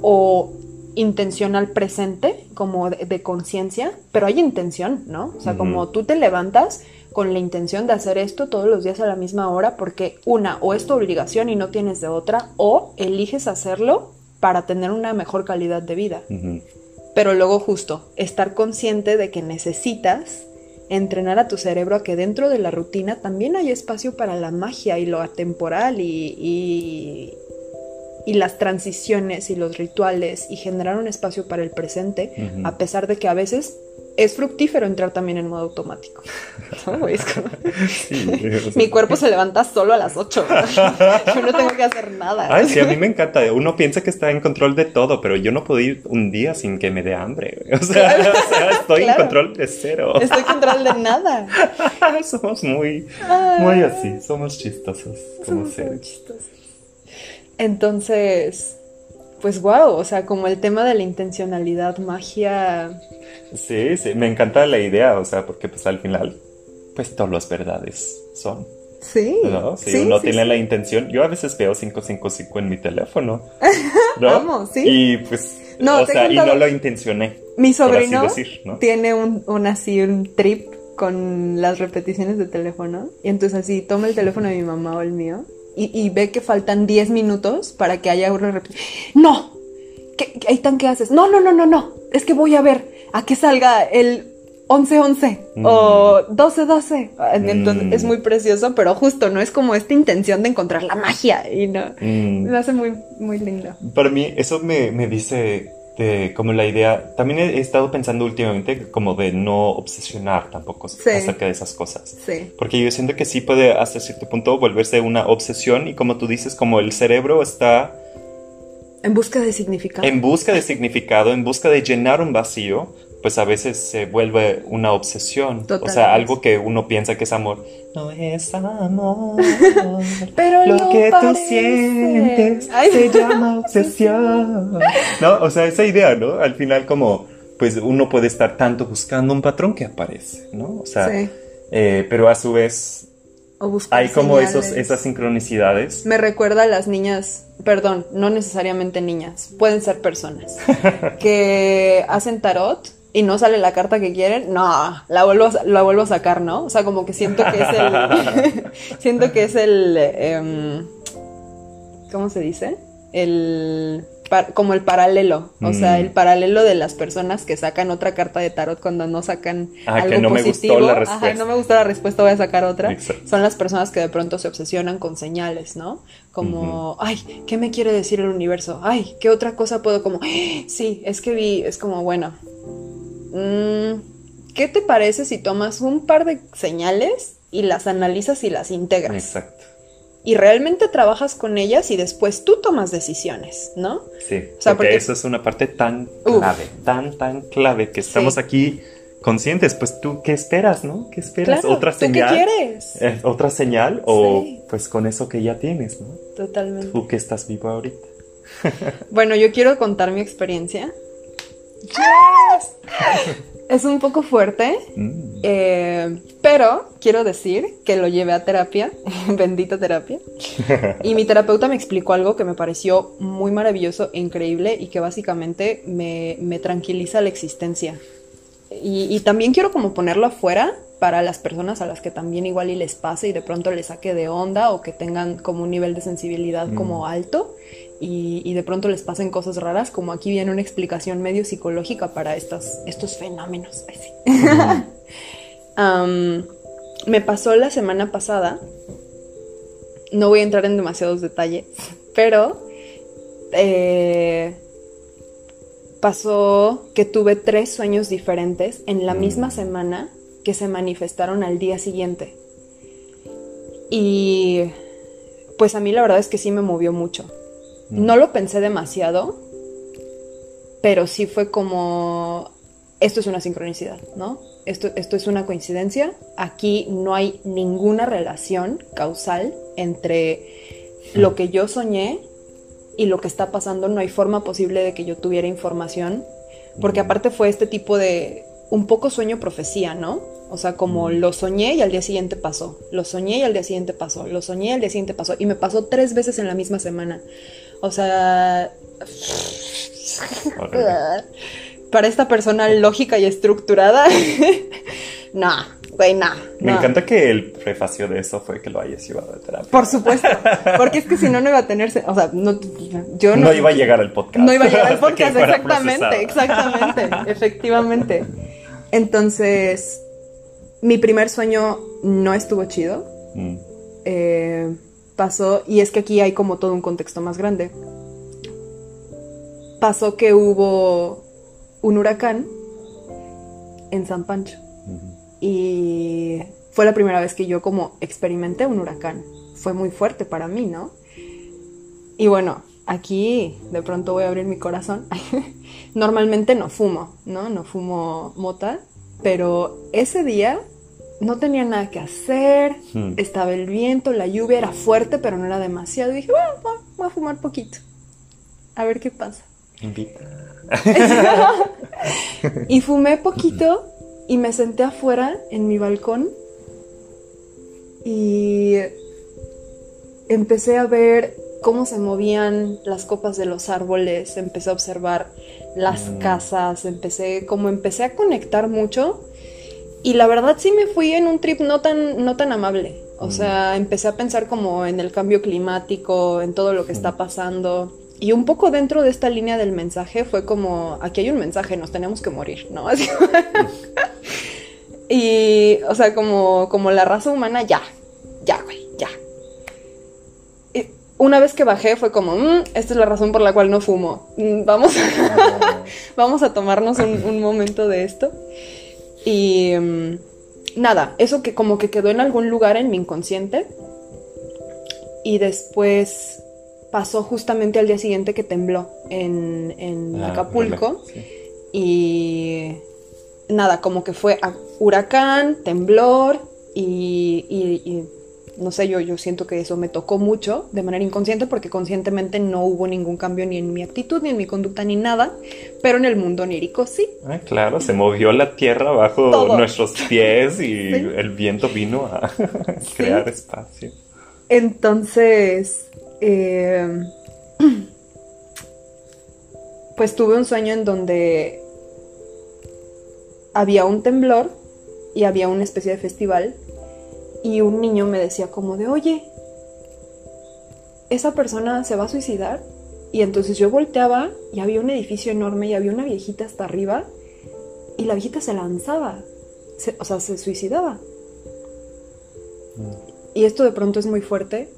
o intencional presente, como de, conciencia, pero hay intención, ¿no? O sea, como tú te levantas con la intención de hacer esto todos los días a la misma hora porque una, o es tu obligación y no tienes de otra, o eliges hacerlo para tener una mejor calidad de vida. Pero luego justo, estar consciente de que necesitas entrenar a tu cerebro a que dentro de la rutina también hay espacio para la magia y lo atemporal y, y, y las transiciones y los rituales y generar un espacio para el presente, a pesar de que a veces es fructífero entrar también en modo automático. ¿no? Es como- Sí, o sea, Mi cuerpo se levanta solo a las 8. Yo no tengo que hacer nada. Ay, sí, a mí me encanta. Uno piensa que está en control de todo, pero yo no puedo ir un día sin que me dé hambre. O sea, o sea, estoy Claro. en control de cero. Estoy en control de nada. somos muy, Ay. muy así. Somos chistosos como Somos seres. chistosos. Entonces, pues wow, o sea, como el tema de la intencionalidad, magia. Sí, sí, me encanta la idea, o sea, porque pues al final, pues todas las verdades son, Sí. ¿no? Si sí, uno sí, tiene sí. la intención, yo a veces veo 555 en mi teléfono, ¿no? Sí. Y pues, No, o sea, y no lo intencioné, Mi sobrino decir, ¿no? tiene un, un así un trip con las repeticiones de teléfono. Y entonces así toma el teléfono de mi mamá o el mío y, y ve que faltan 10 minutos para que haya una repetición. ¡No! ¿Qué, qué, ¿qué haces? No, no, no, no, no. Es que voy a ver a que salga el 11-11 o 12-12. Entonces Mm. es muy precioso, pero justo no es como esta intención de encontrar la magia. Y no. Mm. Me hace muy, muy lindo. Para mí eso me, me dice de como la idea, también he, estado pensando últimamente como de no obsesionar tampoco Sí. acerca de esas cosas. Sí. Porque yo siento que sí puede hasta cierto punto volverse una obsesión y como tú dices, como el cerebro está En busca de significado. en busca de significado, en busca de llenar un vacío, pues a veces se vuelve una obsesión. O sea, algo que uno piensa que es amor. No es amor. Pero lo lo que tú sientes Ay. se llama obsesión. No, o sea, esa idea, ¿no? Al final como, pues uno puede estar tanto buscando un patrón que aparece, ¿no? O sea, Sí. eh, pero a su vez O hay como esos, esas sincronicidades. Me recuerda a las niñas, perdón, no necesariamente niñas, pueden ser personas, que hacen tarot y no sale la carta que quieren, no, la vuelvo, a- la vuelvo a sacar, ¿no? O sea, como que siento que es el, siento que es el, em, ¿cómo se dice? El, par- como el paralelo, o sea, Mm. el paralelo de las personas que sacan otra carta de tarot cuando no sacan Ah, algo que no me gustó positivo. la Ajá, respuesta. no me gustó la respuesta, voy a sacar otra. Exacto. Son las personas que de pronto se obsesionan con señales, ¿no? Como, ay, ¿qué me quiere decir el universo? Ay, ¿qué otra cosa puedo como? "Ah, Sí, es que vi, es como, bueno, ¿qué te parece si tomas un par de señales y las analizas y las integras? Exacto. Y realmente trabajas con ellas y después tú tomas decisiones, ¿no? Sí, O sea, porque, porque- eso es una parte tan Uf. clave, tan, tan clave, que estamos Sí. aquí conscientes. Pues tú, ¿qué esperas, no? ¿Qué esperas? Claro, ¿Otra ¿tú qué señal? quieres? Eh, ¿Otra señal? O Sí. pues con eso que ya tienes, ¿no? Totalmente. Tú que estás vivo ahorita. Bueno, yo quiero contar mi experiencia. Es un poco fuerte, Mm. Eh, pero quiero decir que lo llevé a terapia, bendita terapia, y mi terapeuta me explicó algo que me pareció muy maravilloso e increíble y que básicamente me, me tranquiliza la existencia. Y, y también quiero como ponerlo afuera para las personas a las que también igual y les pase y de pronto les saque de onda o que tengan como un nivel de sensibilidad Mm. como alto y, y de pronto les pasen cosas raras, como aquí viene una explicación medio psicológica para estas, estos fenómenos. Ay, sí. Am, me pasó la semana pasada, no voy a entrar en demasiados detalles, pero eh, pasó que tuve tres sueños diferentes en la Mm. misma semana que se manifestaron al día siguiente. Y pues a mí la verdad es que sí me movió mucho. No lo pensé demasiado, pero sí fue como, esto es una sincronicidad, ¿no? Esto, esto es una coincidencia. Aquí no hay ninguna relación causal entre lo que yo soñé y lo que está pasando. No hay forma posible de que yo tuviera información, porque Mm. aparte fue este tipo de, un poco sueño profecía, ¿no? O sea, como Mm. lo soñé y al día siguiente pasó, lo soñé y al día siguiente pasó, lo soñé y al día siguiente pasó, y me pasó tres veces en la misma semana. O sea, para esta persona lógica y estructurada, no, güey, no. Me no. encanta que el prefacio de eso fue que lo hayas llevado a terapia. Por supuesto, porque es que si no, no iba a tenerse, o sea, no, yo no, no, iba a llegar al podcast. no iba a llegar al podcast, exactamente, procesada. exactamente, efectivamente. Entonces, mi primer sueño no estuvo chido. Mm. eh, pasó, y es que aquí hay como todo un contexto más grande. pasó que hubo un huracán en San Pancho. Y fue la primera vez que yo como experimenté un huracán. Fue muy fuerte para mí, ¿no? Y bueno, aquí de pronto voy a abrir mi corazón. Normalmente no fumo, ¿no? No fumo mota, pero ese día no tenía nada que hacer, hmm. estaba el viento, la lluvia era fuerte, pero no era demasiado. Y dije, bueno, voy a fumar poquito, a ver qué pasa. Invita. y fumé poquito y me senté afuera en mi balcón y empecé a ver cómo se movían las copas de los árboles, empecé a observar las mm. casas, empecé como empecé a conectar mucho y la verdad sí me fui en un trip no tan no tan amable. O mm. sea, empecé a pensar como en el cambio climático, en todo lo que está mm. pasando. Y un poco dentro de esta línea del mensaje fue como, aquí hay un mensaje, nos tenemos que morir, ¿no? y, o sea, como, como la raza humana, ya, ya, güey, ya. Y una vez que bajé fue como, mm, esta es la razón por la cual no fumo. Mm, vamos, a, vamos a tomarnos un, momento de esto. Y mm, nada, eso que como que quedó en algún lugar en mi inconsciente. Y después pasó justamente al día siguiente que tembló en, ah, Acapulco. Y nada, como que fue huracán, temblor y, no sé, yo, yo siento que eso me tocó mucho de manera inconsciente porque conscientemente no hubo ningún cambio ni en mi actitud, ni en mi conducta, ni nada, pero en el mundo onírico sí. Ah, claro, se movió la tierra bajo nuestros pies y el viento vino a crear espacio. Entonces, eh, pues tuve un sueño en donde había un temblor y había una especie de festival y un niño me decía como de, oye, esa persona se va a suicidar. Y entonces yo volteaba y había un edificio enorme y había una viejita hasta arriba y la viejita se lanzaba, o sea, se suicidaba. Mm. Y esto de pronto es muy fuerte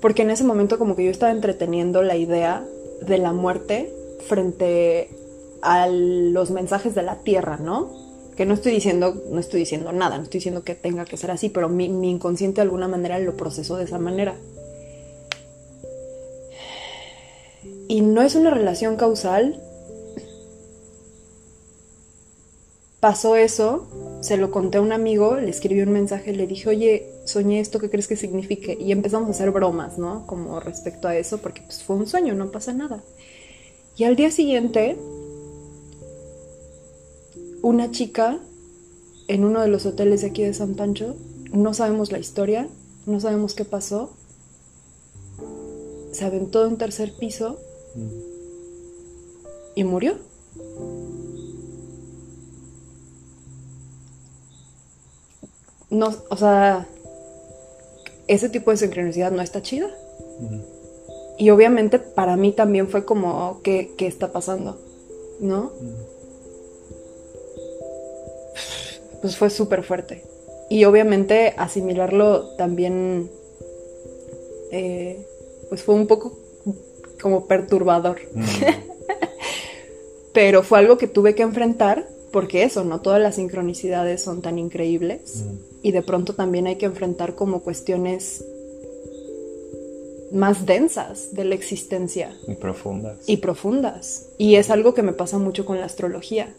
porque en ese momento como que yo estaba entreteniendo la idea de la muerte frente a los mensajes de la tierra, ¿no? Que no estoy diciendo, no estoy diciendo nada, no estoy diciendo que tenga que ser así, pero mi, inconsciente de alguna manera lo procesó de esa manera. Y no es una relación causal. Pasó eso, se lo conté a un amigo, le escribí un mensaje, le dije, oye, soñé esto, ¿qué crees que signifique? Y empezamos a hacer bromas, ¿no? Como respecto a eso, porque pues fue un sueño, no pasa nada. Y al día siguiente, una chica en uno de los hoteles de aquí de San Pancho, no sabemos la historia, no sabemos qué pasó, se aventó de un tercer piso y murió. No, o sea, ese tipo de sincronicidad no está chida. Y obviamente para mí también fue como, ¿qué, está pasando? ¿No? Pues fue súper fuerte. Y obviamente asimilarlo también, eh, pues fue un poco como perturbador. Pero fue algo que tuve que enfrentar porque eso, no todas las sincronicidades son tan increíbles mm. y de pronto también hay que enfrentar como cuestiones más densas de la existencia. Y profundas. Y profundas. Y es algo que me pasa mucho con la astrología,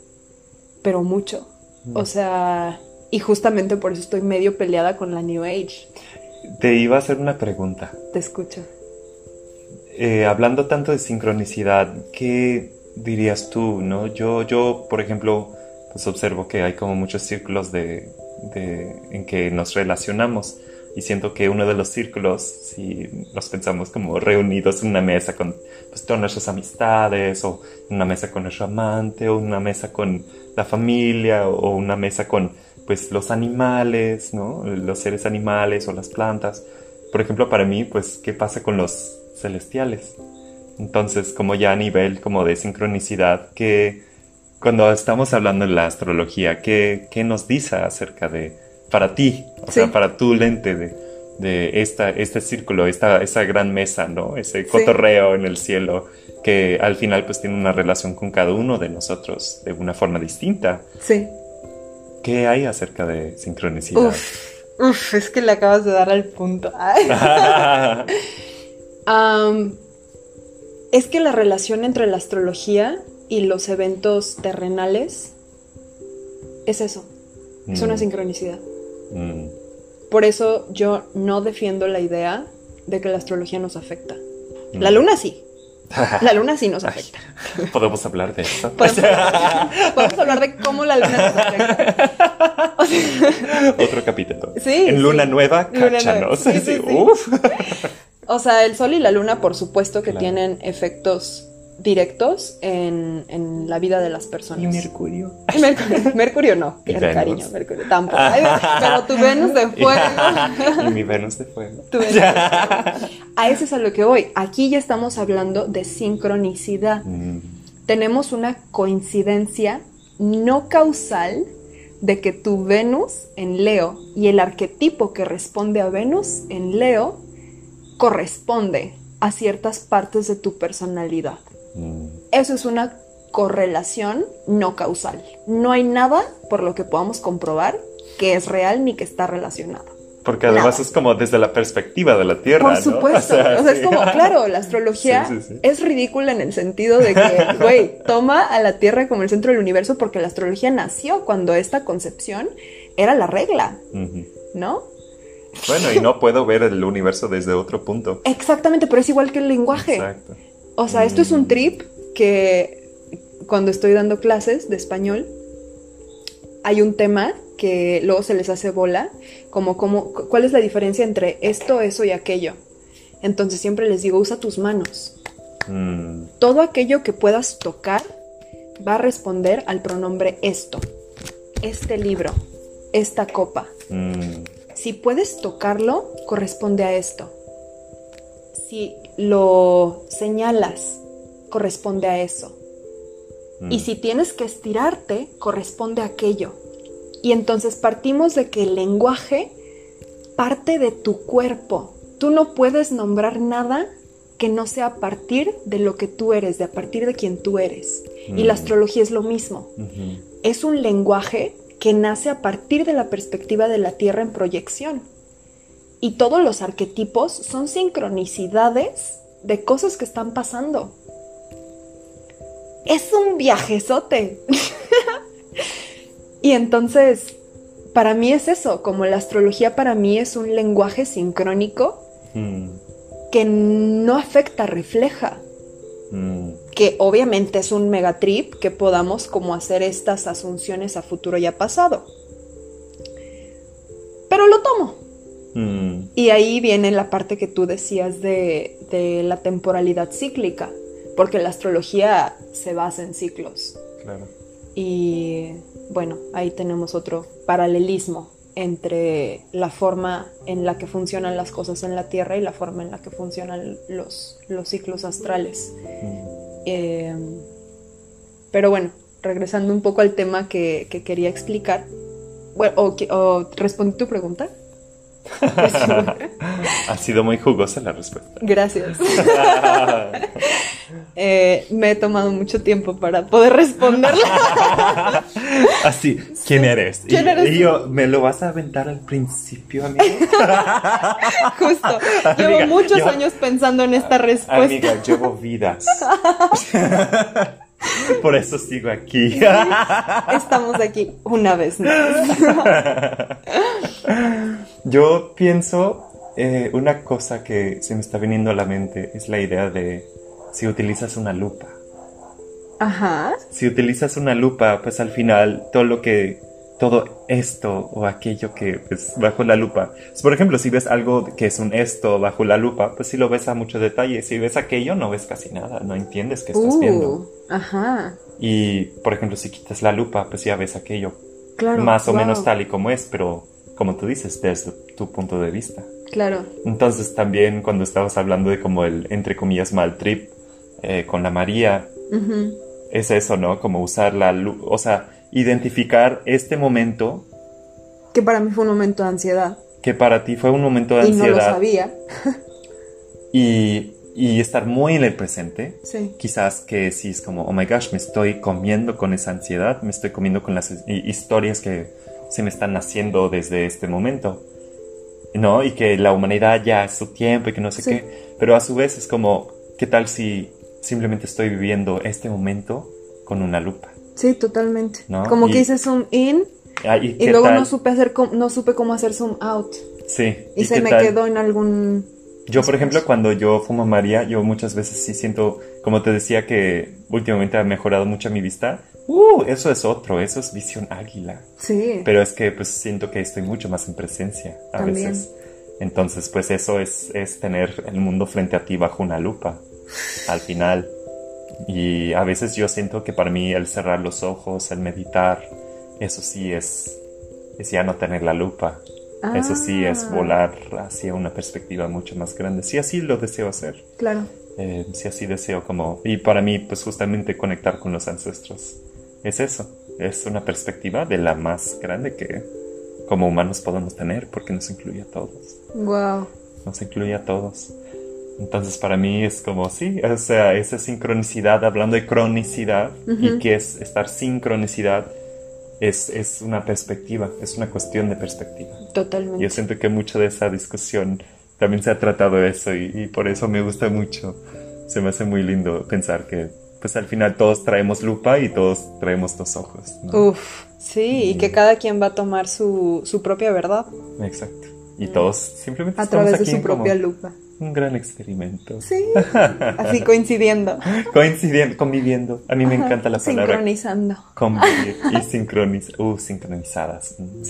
pero mucho. O sea, y justamente por eso estoy medio peleada con la New Age. Te iba a hacer una pregunta. Te escucho. Eh, hablando tanto de sincronicidad, ¿qué dirías tú, no? Yo, yo, por ejemplo, pues observo que hay como muchos círculos de, en que nos relacionamos y siento que uno de los círculos, si nos pensamos como reunidos en una mesa con pues, todas nuestras amistades o una mesa con nuestro amante o una mesa con la familia o una mesa con pues los animales, ¿no? Los seres animales o las plantas. Por ejemplo, para mí, pues, ¿qué pasa con los celestiales? Entonces, como ya a nivel como de sincronicidad, que cuando estamos hablando de la astrología, ¿qué, nos dice acerca de, para ti, o sea, para tu lente, de de esta, este círculo, esta, esa gran mesa, ¿no? Ese cotorreo en el cielo que al final pues tiene una relación con cada uno de nosotros de una forma distinta. Sí. ¿Qué hay acerca de sincronicidad? Uf, es que le acabas de dar al punto. es que la relación entre la astrología y los eventos terrenales es eso, es una mm. sincronicidad. Mm. Por eso yo no defiendo la idea de que la astrología nos afecta. Mm. La luna sí. La luna sí nos afecta. Podemos hablar de eso. ¿Podemos, hablar de cómo la luna nos afecta. Otro capítulo. Sí. En luna nueva, cáchanos. O sea, el sol y la luna, por supuesto que tienen efectos directos en, la vida de las personas. ¿Y Mercurio? Mercurio, no, ¿Y cariño, Mercurio tampoco. pero tu Venus de fuego. y mi Venus de fuego. A eso es a lo que voy. Aquí ya estamos hablando de sincronicidad. Mm. Tenemos una coincidencia no causal de que tu Venus en Leo y el arquetipo que responde a Venus en Leo corresponde a ciertas partes de tu personalidad. Mm. Eso es una correlación no causal. No hay nada por lo que podamos comprobar que es real ni que está relacionado. Porque además es como desde la perspectiva de la Tierra. Por supuesto. O sea, es como, claro, la astrología es ridícula en el sentido de que, güey, toma a la Tierra como el centro del universo porque la astrología nació cuando esta concepción era la regla, ¿no? Bueno, y no puedo ver el universo desde otro punto. Exactamente, pero es igual que el lenguaje. Exacto. O sea, esto es un mm. trip que cuando estoy dando clases de español, hay un tema que luego se les hace bola, como, como cuál es la diferencia entre esto, eso y aquello. Entonces siempre les digo, usa tus manos. Mm. Todo aquello que puedas tocar va a responder al pronombre esto. Este libro, esta copa. Mm. Si puedes tocarlo, corresponde a esto. Si lo señalas, corresponde a eso. Y mm. si tienes que estirarte, corresponde a aquello. Y entonces partimos de que el lenguaje parte de tu cuerpo. Tú no puedes nombrar nada que no sea a partir de lo que tú eres, de a partir de quien tú eres. Y la mm. astrología es lo mismo. Es un lenguaje que nace a partir de la perspectiva de la Tierra en proyección y todos los arquetipos son sincronicidades de cosas que están pasando. Es un viajezote. y entonces, para mí es eso, como la astrología para mí es un lenguaje sincrónico mm. que no afecta, refleja. Mm. Que obviamente es un megatrip que podamos como hacer estas asunciones a futuro y a pasado. Pero lo tomo. Mm. Y ahí viene la parte que tú decías de, la temporalidad cíclica, porque la astrología se basa en ciclos. Claro. Y bueno, ahí tenemos otro paralelismo entre la forma en la que funcionan las cosas en la Tierra y la forma en la que funcionan los, los ciclos astrales. Mm. Em, pero bueno, regresando un poco al tema que, quería explicar, bueno, o, o respondí tu pregunta. ha sido muy jugosa la respuesta. Gracias. Eh, me he tomado mucho tiempo para poder responderla. Así, ¿quién eres? y, yo, ¿me lo vas a aventar al principio, amigo? Justo. Llevo muchos años pensando en esta respuesta. Amiga, llevo vidas. Por eso sigo aquí. estamos aquí una vez más. Yo pienso eh, una cosa que se me está viniendo a la mente es la idea de si utilizas una lupa. Ajá. Si utilizas una lupa, pues al final todo lo que todo esto o aquello que pues bajo la lupa. Por ejemplo, si ves algo que es un esto bajo la lupa, pues si lo ves a mucho detalle. Si ves aquello, no ves casi nada, no entiendes qué estás viendo. Uh, ajá. Y, por ejemplo, si quitas la lupa, pues ya ves aquello claro, más o menos tal y como es, pero como tú dices, desde tu punto de vista. Claro. Entonces también cuando estabas hablando de como el, entre comillas, mal trip eh, con la María, es eso, ¿no? Como usar la luz, o sea, identificar este momento. Que para mí fue un momento de ansiedad. que para ti fue un momento de y no lo ansiedad sabía. y, y estar muy en el presente. Sí. Quizás que si es como, oh my gosh, me estoy comiendo con esa ansiedad, me estoy comiendo con las hi- historias que se me están naciendo desde este momento. ¿No? Y que la humanidad ya es su tiempo y que no sé Sí. qué. Pero a su vez es como, ¿qué tal si simplemente estoy viviendo este momento con una lupa? Sí, totalmente. ¿No? Como Y- que hice zoom in Ah, ¿y luego tal? no supe hacer no supe cómo hacer zoom out. Sí. Y, se me tal? quedó en algún Yo, por ejemplo, cuando yo fumo María, yo muchas veces sí siento, como te decía, que últimamente ha mejorado mucho mi vista. Uh, eso es otro, eso es visión águila. Sí. Pero es que pues siento que estoy mucho más en presencia a También. veces. Entonces, pues eso es, es tener el mundo frente a ti bajo una lupa, al final. Y a veces yo siento que para mí el cerrar los ojos, el meditar, eso sí es, es ya no tener la lupa. Eso sí es Ah. volar hacia una perspectiva mucho más grande. Si así lo deseo hacer. Claro. Eh, si así deseo como... Y para mí, pues justamente conectar con los ancestros. Es eso. Es una perspectiva de la más grande que como humanos podemos tener porque nos incluye a todos. Wow. Nos incluye a todos. Entonces para mí es como, sí, o sea, esa sincronicidad, hablando de cronicidad y que es estar sincronicidad, es, es una perspectiva, es una cuestión de perspectiva. Totalmente. Yo siento que mucho de esa discusión también se ha tratado eso y, y por eso me gusta mucho. Se me hace muy lindo pensar que pues al final todos traemos lupa y todos traemos dos ojos. ¿no? Uf, sí, y que cada quien va a tomar su, su propia verdad Exacto. Y todos simplemente a través de aquí su en como propia lupa. un gran experimento. Sí, así coincidiendo. Coincidiendo, conviviendo. A mí me encanta la palabra Sincronizando. convivir y sincronizar. Uh, sincronizadas. Mm,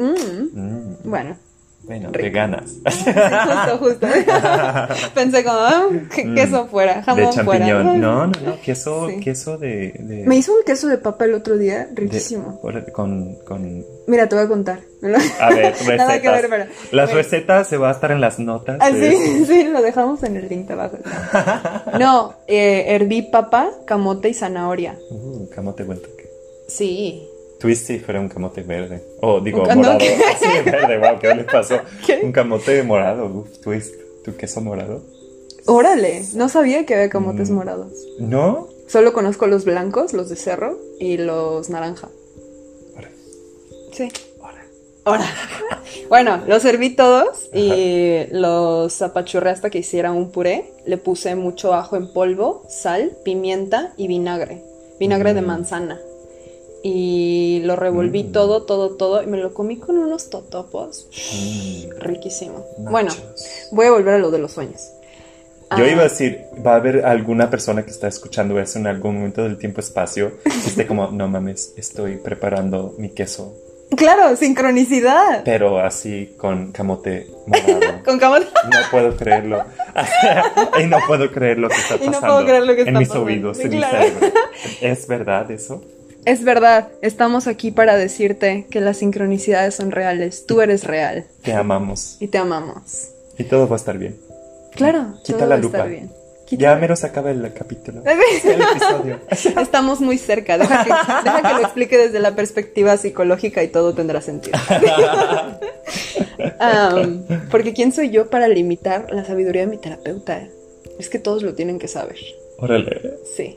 Mm, mm. Bueno, Bueno, Rico. veganas. sí, justo, justo. Pensé como, ah, que Mm. queso fuera, de jamón fuera. champiñón. No, no, no. Queso, Sí. queso de, de- Me hizo un queso de papa el otro día, de- riquísimo. por- con, con. Mira, te voy a contar. A ver, recetas. Nada que ver, pero. Las Bueno. recetas se va a estar en las notas. Ah, de sí, sí, lo dejamos en el link de abajo. No, eh, herví papa, camote y zanahoria. Uh, camote buen toque. Sí. Twist si fuera un camote verde. Oh, digo, Un morado. no, ¿qué? Sí, verde, wow, ¿qué les pasó? ¿Qué? Un camote morado, uf, twist. ¿Tu queso morado? Órale, no sabía que había camotes Mm. morados. ¿No? Solo conozco los blancos, los de cerro y los naranja. Sí. Ahora. Bueno, los serví todos y los apachurré hasta que hiciera un puré. Le puse mucho ajo en polvo, sal, pimienta y vinagre. Vinagre de Mm. manzana. Y lo revolví Mm. todo, todo, todo. Y me lo comí con unos totopos. Mm, Riquísimo. Bueno, voy a volver a lo de los sueños. Yo Ah, iba a decir, va a haber alguna persona que está escuchando eso en algún momento del tiempo-espacio que esté como, no mames, estoy preparando mi queso, Claro, sincronicidad. pero así con camote morado. Con camote. No puedo creerlo. y no puedo creer lo que está Y no pasando puedo creer lo que en está mis pasando. oídos, en Claro. mi cerebro. ¿Es verdad eso? Es verdad, estamos aquí para decirte que las sincronicidades son reales. Tú eres real Te amamos. y te amamos. Y todo va a estar bien. Claro, Quita todo la va a lupa. estar bien. Ya mero se acaba el capítulo. El episodio. Estamos muy cerca. Deja que, deja que lo explique desde la perspectiva psicológica y todo tendrá sentido. Porque ¿quién soy yo para limitar la sabiduría de mi terapeuta? Es que todos lo tienen que saber. Órale. Sí.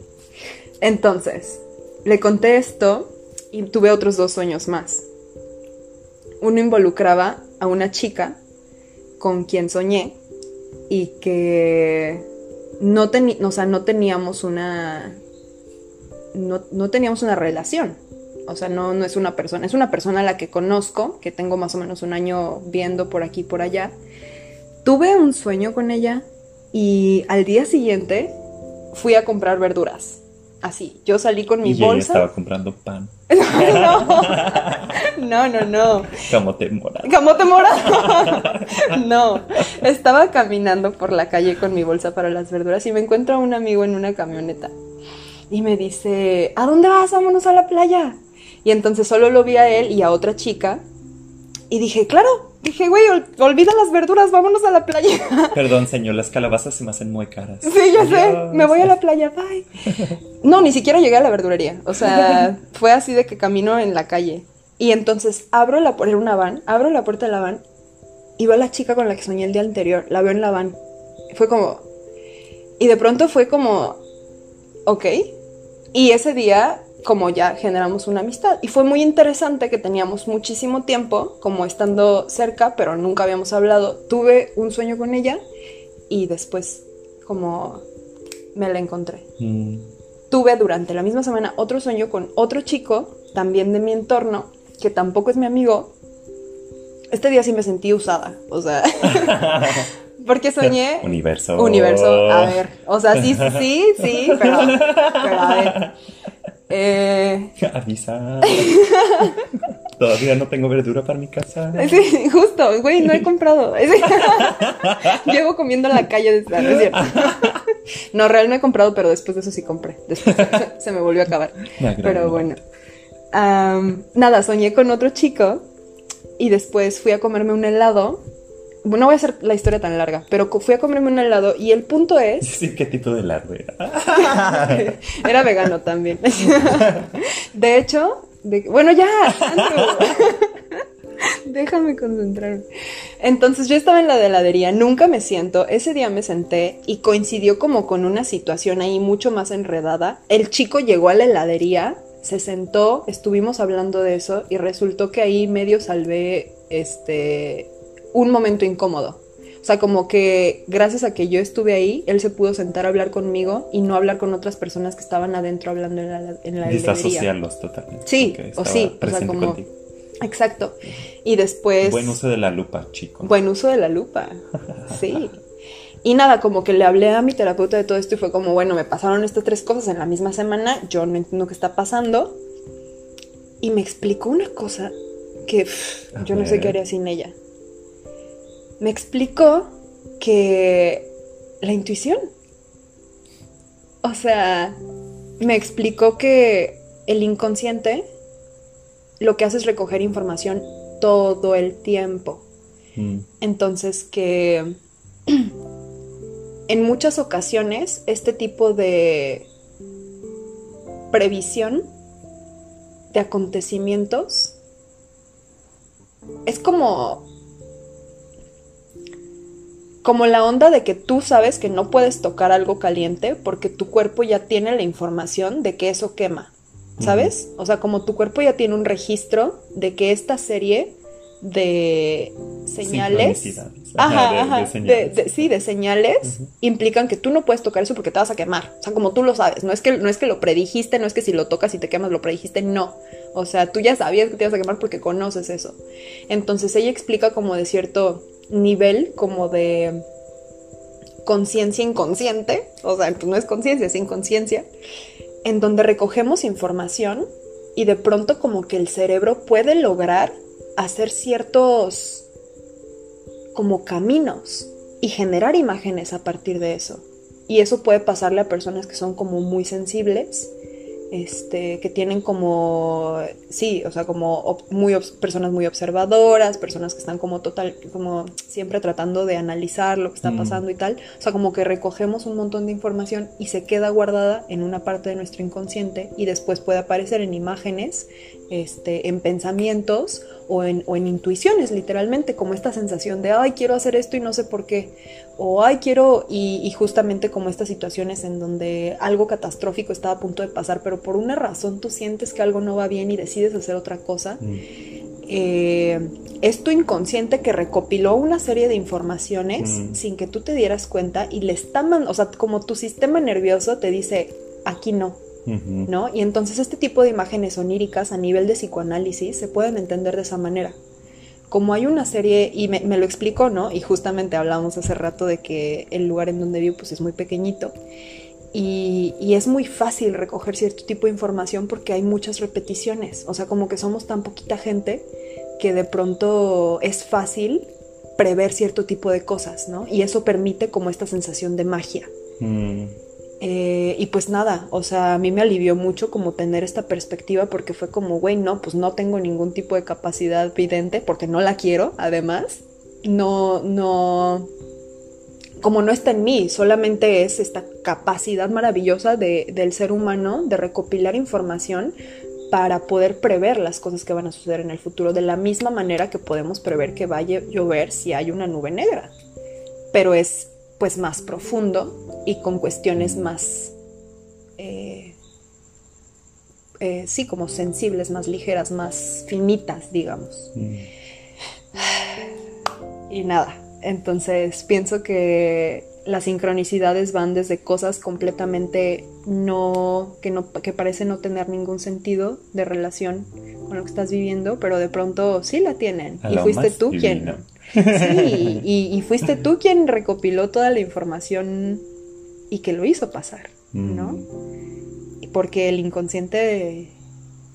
Entonces, le conté esto y tuve otros dos sueños más. Uno involucraba a una chica con quien soñé y que no, o sea, no teníamos una no, no teníamos una relación. O sea, no, no es una persona, es una persona a la que conozco, que tengo más o menos un año viendo por aquí y por allá. Tuve un sueño con ella y al día siguiente fui a comprar verduras. Así, yo salí con mi y bolsa. estaba comprando pan. No, no, no. Camote morado. Camote morado. No, estaba caminando por la calle con mi bolsa para las verduras y me encuentro a un amigo en una camioneta. Y me dice, ¿a dónde vas? Vámonos a la playa. Y entonces solo lo vi a él y a otra chica. Y dije, claro. Dije, güey, ol- olvida las verduras, vámonos a la playa. Perdón, señor, las calabazas se me hacen muy caras. Sí, ya sé. Me voy a la playa, bye. No, ni siquiera llegué a la verdurería. O sea, fue así de que camino en la calle. Y entonces abro la puerta, era una van, abro la puerta de la van y veo a la chica con la que soñé el día anterior, la veo en la van. Fue como... Y de pronto fue como... Ok. Y ese día como ya generamos una amistad. Y fue muy interesante que teníamos muchísimo tiempo como estando cerca, pero nunca habíamos hablado. Tuve un sueño con ella y después como me la encontré. Mm. Tuve durante la misma semana otro sueño con otro chico, también de mi entorno, que tampoco es mi amigo. Este día sí me sentí usada, o sea, porque soñé... Universo. Universo, a ver, o sea, sí, sí, sí, pero, pero a ver. Eh... Avisa. Todavía no tengo verdura para mi casa. Sí, justo, güey, no he comprado. Llevo comiendo en la calle desde ¿no es cierto? No, real no he comprado, pero después de eso sí compré. Después se me volvió a acabar. pero bueno. nada, soñé con otro chico y después fui a comerme un helado no voy a hacer la historia tan larga, pero fui a comerme un helado y el punto es... Sí, ¿qué tipo de helado era? era vegano también. de hecho, bueno, ya, Déjame concentrarme. Entonces yo estaba en la heladería, nunca me siento. Ese día me senté y coincidió como con una situación ahí mucho más enredada. El chico llegó a la heladería, se sentó, estuvimos hablando de eso y resultó que ahí medio salvé este un momento incómodo. O sea, como que gracias a que yo estuve ahí, él se pudo sentar a hablar conmigo y no hablar con otras personas que estaban adentro hablando en la, en la Disasociarlos totalmente. Sí, o sí, o sea, como... Exacto. Y después... Buen uso de la lupa, chico. Buen uso de la lupa, sí. Y nada, como que le hablé a mi terapeuta de todo esto y fue como, bueno, me pasaron estas tres cosas en la misma semana, yo no entiendo qué está pasando. Y me explicó una cosa que yo no sé qué haría sin ella me explicó que la intuición. O sea, me explicó que el inconsciente lo que hace es recoger información todo el tiempo. Mm. Entonces que en muchas ocasiones este tipo de previsión de acontecimientos es como como la onda de que tú sabes que no puedes tocar algo caliente porque tu cuerpo ya tiene la información de que eso quema, ¿sabes? O sea, como tu cuerpo ya tiene un registro de que esta serie de señales, ajá, de, sí, de señales implican que tú no puedes tocar eso porque te vas a quemar. O sea, como tú lo sabes, no es que no es que lo predijiste, no es que si lo tocas y te quemas lo predijiste, no. O sea, tú ya sabías que te ibas a quemar porque conoces eso. Entonces ella explica como de cierto nivel como de conciencia inconsciente, o sea, no es conciencia, es inconsciencia, en donde recogemos información y de pronto como que el cerebro puede lograr hacer ciertos como caminos y generar imágenes a partir de eso. Y eso puede pasarle a personas que son como muy sensibles este, que tienen como, sí, o sea, como muy, personas muy observadoras, personas que están como total, como siempre tratando de analizar lo que está mm. pasando y tal. O sea, como que recogemos un montón de información y se queda guardada en una parte de nuestro inconsciente y después puede aparecer en imágenes, este, en pensamientos o en, o en intuiciones, literalmente, como esta sensación de, ay, quiero hacer esto y no sé por qué o ay quiero y, justamente como estas situaciones en donde algo catastrófico está a punto de pasar pero por una razón tú sientes que algo no va bien y decides hacer otra cosa mm. eh, es tu inconsciente que recopiló una serie de informaciones mm. sin que tú te dieras cuenta y le está o sea como tu sistema nervioso te dice aquí no ¿no? Y entonces este tipo de imágenes oníricas a nivel de psicoanálisis se pueden entender de esa manera como hay una serie, y me, lo explicó, ¿no? Y justamente hablábamos hace rato de que el lugar en donde vivo pues es muy pequeñito. Y, y, es muy fácil recoger cierto tipo de información porque hay muchas repeticiones. O sea, como que somos tan poquita gente que de pronto es fácil prever cierto tipo de cosas, ¿no? Y eso permite como esta sensación de magia. Mm. Eh, y pues nada, o sea, a mí me alivió mucho como tener esta perspectiva porque fue como, güey, no, pues no tengo ningún tipo de capacidad vidente porque no la quiero, además. No, no, como no está en mí, solamente es esta capacidad maravillosa de, del ser humano de recopilar información para poder prever las cosas que van a suceder en el futuro, de la misma manera que podemos prever que vaya a llover si hay una nube negra. Pero es pues más profundo y con cuestiones más, eh, eh, sí, como sensibles, más ligeras, más finitas, digamos. Mm. Y nada, entonces pienso que las sincronicidades van desde cosas completamente no que no que parece no tener ningún sentido de relación con lo que estás viviendo, pero de pronto sí la tienen. y fuiste tú quien Sí, y, fuiste tú quien recopiló toda la información y que lo hizo pasar, ¿no? Mm. Porque el inconsciente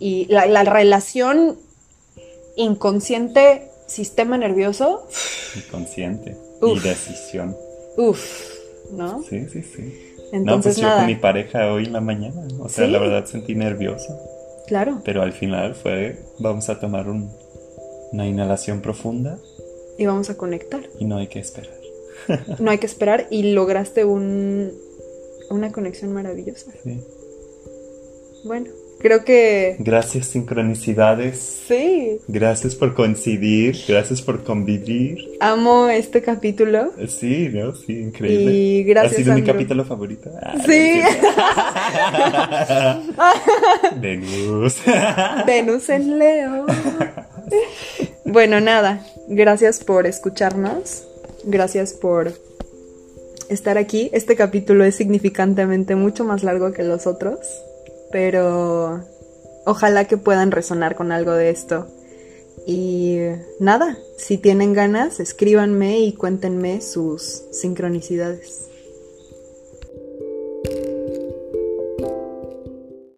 y la, la relación inconsciente sistema nervioso. Inconsciente. Y decisión. Uf, ¿no? Sí, sí, sí. Entonces, no, pues yo con mi pareja hoy en la mañana, o sea, la verdad sentí nervioso. Claro. Pero al final fue, vamos a tomar una inhalación profunda. Y vamos a conectar. Y no hay que esperar. no hay que esperar y lograste un, una conexión maravillosa. Sí. Bueno, Creo que... Gracias sincronicidades. Sí. Gracias por coincidir, gracias por convivir. Amo este capítulo. Sí, ¿no? Sí, increíble. Y gracias. Ha sido mi capítulo favorito. Ah, sí. Venus. Venus en Leo. bueno, nada. Gracias por escucharnos. Gracias por estar aquí. Este capítulo es significantemente mucho más largo que los otros pero ojalá que puedan resonar con algo de esto. Y nada, si tienen ganas, escríbanme y cuéntenme sus sincronicidades.